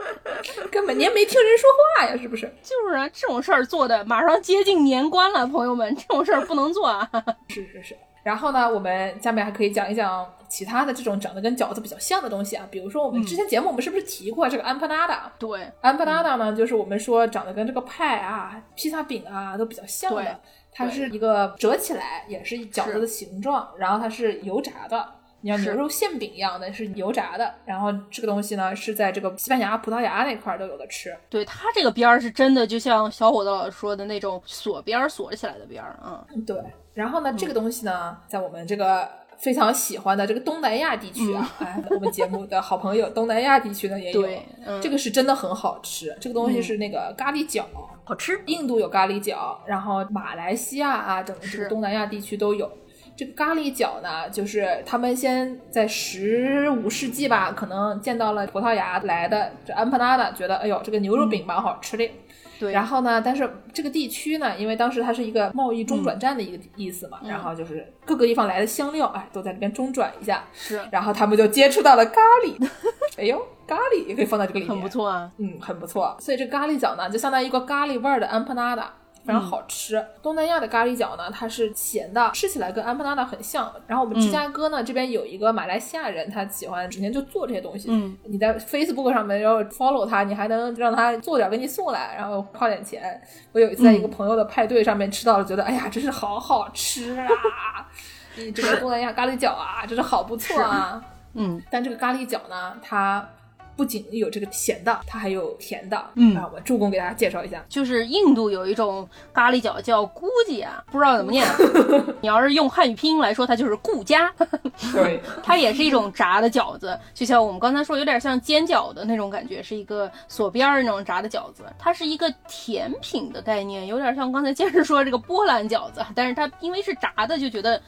根本你也没听人说话呀，是不是？就是啊，这种事儿做的马上接近年关了，朋友们，这种事儿不能做啊！是是是。然后呢，我们下面还可以讲一讲其他的这种长得跟饺子比较像的东西啊，比如说我们之前节目我们是不是提过这个安帕纳达？对，安帕纳达呢，就是我们说长得跟这个派啊、披萨饼啊都比较像的，它是一个折起来也是饺子的形状，然后它是油炸的。你像牛肉馅饼一样的，是油炸的。然后这个东西呢，是在这个西班牙、葡萄牙那块儿都有的吃。对它这个边儿是真的，就像小伙子老师说的那种锁边儿锁起来的边儿啊。对，然后呢，这嗯个东西呢，在我们这个非常喜欢的这个东南亚地区啊，哎，我们节目的好朋友东南亚地区呢也有。这个是真的很好吃，这个东西是那个咖喱饺，好吃。印度有咖喱饺，然后马来西亚啊，整个这个东南亚地区都有。这个咖喱饺呢，就是他们先在十五世纪吧，可能见到了葡萄牙来的这安帕纳达，觉得哎呦这个牛肉饼蛮好吃的。对，然后呢，但是这个地区呢，因为当时它是一个贸易中转站的一个意思嗯嘛，然后就是各个地方来的香料，哎，都在这边中转一下，是然后他们就接触到了咖喱，哎呦，咖喱也可以放在这个里面，很不，错啊。嗯，很不错。所以这咖喱饺呢，就相当于一个咖喱味儿的安帕纳达。非常好吃。东南亚的咖喱饺呢，它是咸的，吃起来跟安帕纳达很像。然后我们芝加哥呢、这边有一个马来西亚人，他喜欢整天就做这些东西。嗯，你在 Facebook 上面要 follow 他，你还能让他做点给你送来，然后花点钱。我有一次在一个朋友的派对上面吃到了，觉得哎呀，真是好好吃啊！你这个东南亚咖喱饺啊，真是好不错啊。嗯，但这个咖喱饺呢，它不仅有这个咸的，它还有甜的。嗯啊，我助攻给大家介绍一下。就是印度有一种咖喱饺叫咕叽啊，不知道怎么念。你要是用汉语拼音来说，它就是顾家。对，它也是一种炸的饺子，就像我们刚才说，有点像煎饺的那种感觉，是一个锁边儿那种炸的饺子。它是一个甜品的概念，有点像刚才 坚持说这个波兰饺子，但是它因为是炸的，就觉得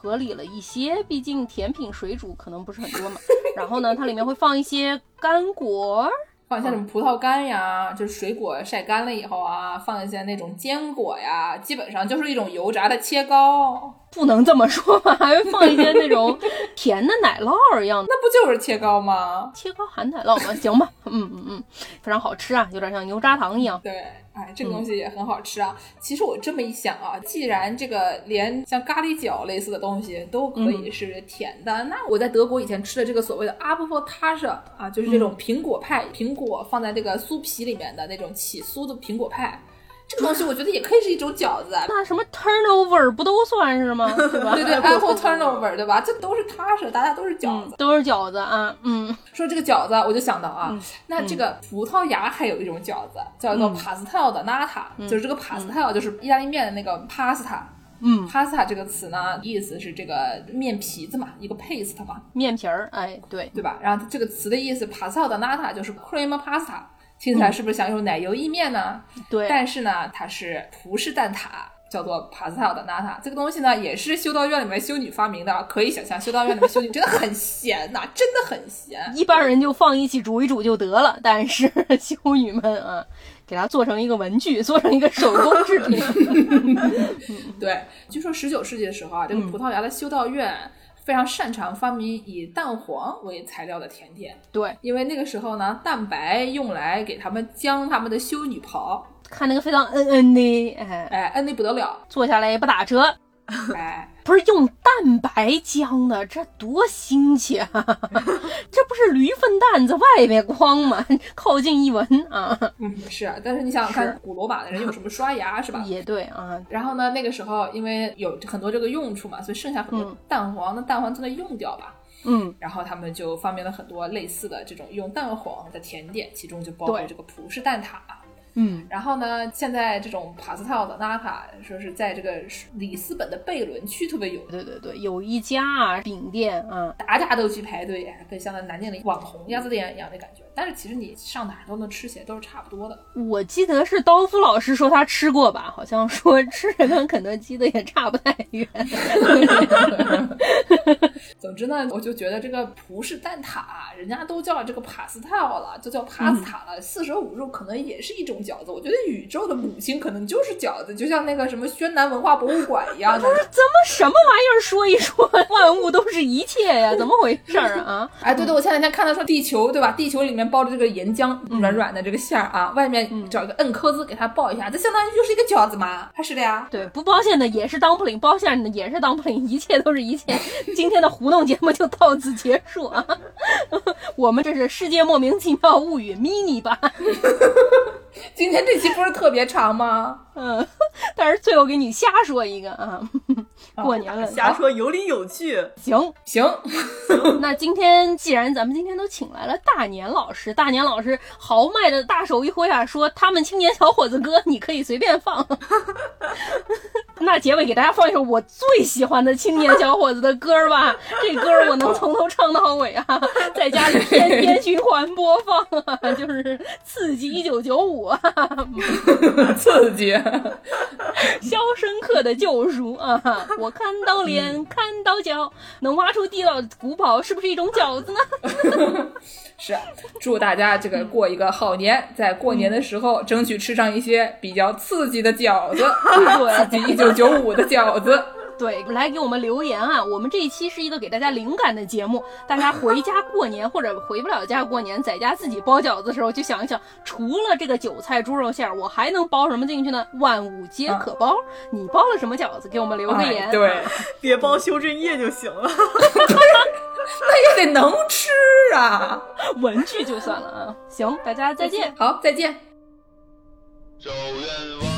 合理了一些。毕竟甜品水煮可能不是很多嘛。然后呢，它里面会放一些干果，放一些什么葡萄干呀，就是水果晒干了以后啊，放一些那种坚果呀，基本上就是一种油炸的切糕。不能这么说吧，还会放一些那种甜的奶酪儿一样的。那不就是切糕吗？切糕含奶酪吗？行吧，嗯嗯嗯，非常好吃啊，有点像牛轧糖一样。对，哎，这个东西也很好吃啊。其实我这么一想啊，既然这个连像咖喱饺类似的东西都可以是甜的，那我在德国以前吃的这个所谓的 apple tasse 啊，就是这种苹果派，苹果放在这个酥皮里面的那种起酥的苹果派。这个东西我觉得也可以是一种饺子啊，那什么 turnover 不都算是吗？对吧？对对，apple turnover 对吧？这都是 tasse，大家都是饺子。都是饺子啊，嗯，说这个饺子，我就想到啊，那这个葡萄牙还有一种饺子叫做 pastel 的 nata，、就是这个 pastel 就是意大利面的那个 pasta。嗯，pasta 这个词呢，意思是这个面皮子嘛，一个 paste 嘛，面皮儿，哎，对，对吧？然后这个词的意思 pastel 的 nata 就是 cream pasta，听起来是不是像一种奶油意面呢？对，但是呢，它是葡式蛋挞，叫做 pastel 的 nata。这个东西呢，也是修道院里面修女发明的。可以想象，修道院里面修女真的很闲呐、真的很闲。一般人就放一起煮一煮就得了，但是 修女们啊，给它做成一个文具，做成一个手工制品，对，据说十九世纪的时候啊，这个葡萄牙的修道院非常擅长发明以蛋黄为材料的甜点。对，因为那个时候呢，蛋白用来给他们浆他们的修女袍，看那个非常嗯嗯的，哎哎，嗯的不得了，坐下来也不打折。哎，不是用蛋白浆的，这多新奇啊！这不是驴粪蛋子外面光吗？靠近一闻啊，嗯，是啊。但是你想想看，古罗马的人用什么刷牙是吧？也对啊。然后呢，那个时候因为有很多这个用处嘛，所以剩下很多蛋黄，那蛋黄就得用掉吧。嗯，然后他们就发明了很多类似的这种用蛋黄的甜点，其中就包括这个葡式蛋挞。嗯，然后呢？现在这种帕斯套的纳卡，说是在这个里斯本的贝伦区特别有。对对对，有一家啊饼店啊，大家都去排队，跟像在南京的网红鸭子店一样的感觉。但是其实你上哪都能吃起来，都是差不多的。我记得是刀夫老师说他吃过吧，好像说吃着跟肯德基的也差不太远。总之呢，我就觉得这个葡式蛋挞，人家都叫这个帕斯套了，就叫帕斯塔了。四舍五入可能也是一种饺子。我觉得宇宙的母亲可能就是饺子，就像那个什么宣南文化博物馆一样的。不是怎么什么玩意儿说一说，万物都是一切呀？怎么回事儿啊？哎，对对，我前两天看到说地球对吧？地球里面包着这个岩浆，软软的这个馅儿啊，外面找一个摁壳子给它包一下，这相当于就是一个饺子嘛？还是的呀？对，不包馅的也是 dumpling，，包馅的也是 dumpling，，一切都是一切。今天的糊弄节目就到此结束啊！我们这是世界莫名其妙物语 mini 版。今天这期不是特别长吗？嗯，但是最后给你瞎说一个啊，过年了，瞎说有理有据。行行，那今天既然咱们今天都请来了大年老师，大年老师豪迈的大手一挥啊，说他们青年小伙子歌你可以随便放。那结尾给大家放一首我最喜欢的青年小伙子的歌吧，这歌我能从头唱到尾啊，在家里天天循环播放啊，就是刺激一九九五啊，刺激，肖申克的救赎啊，我看到脸，看到脚，能挖出地道古堡，是不是一种饺子呢？是，祝大家这个过一个好年，在过年的时候争取吃上一些比较刺激的饺子，刺激一九九五的饺子。对，来给我们留言啊！我们这一期是一个给大家灵感的节目，大家回家过年或者回不了家过年，在家自己包饺子的时候，就想一想，除了这个韭菜猪肉馅儿，我还能包什么进去呢？万物皆可包。你包了什么饺子？给我们留个言。对，别包修正液就行了。那也得能吃啊，文具就算了啊。行，大家再见。好，再见。周愿望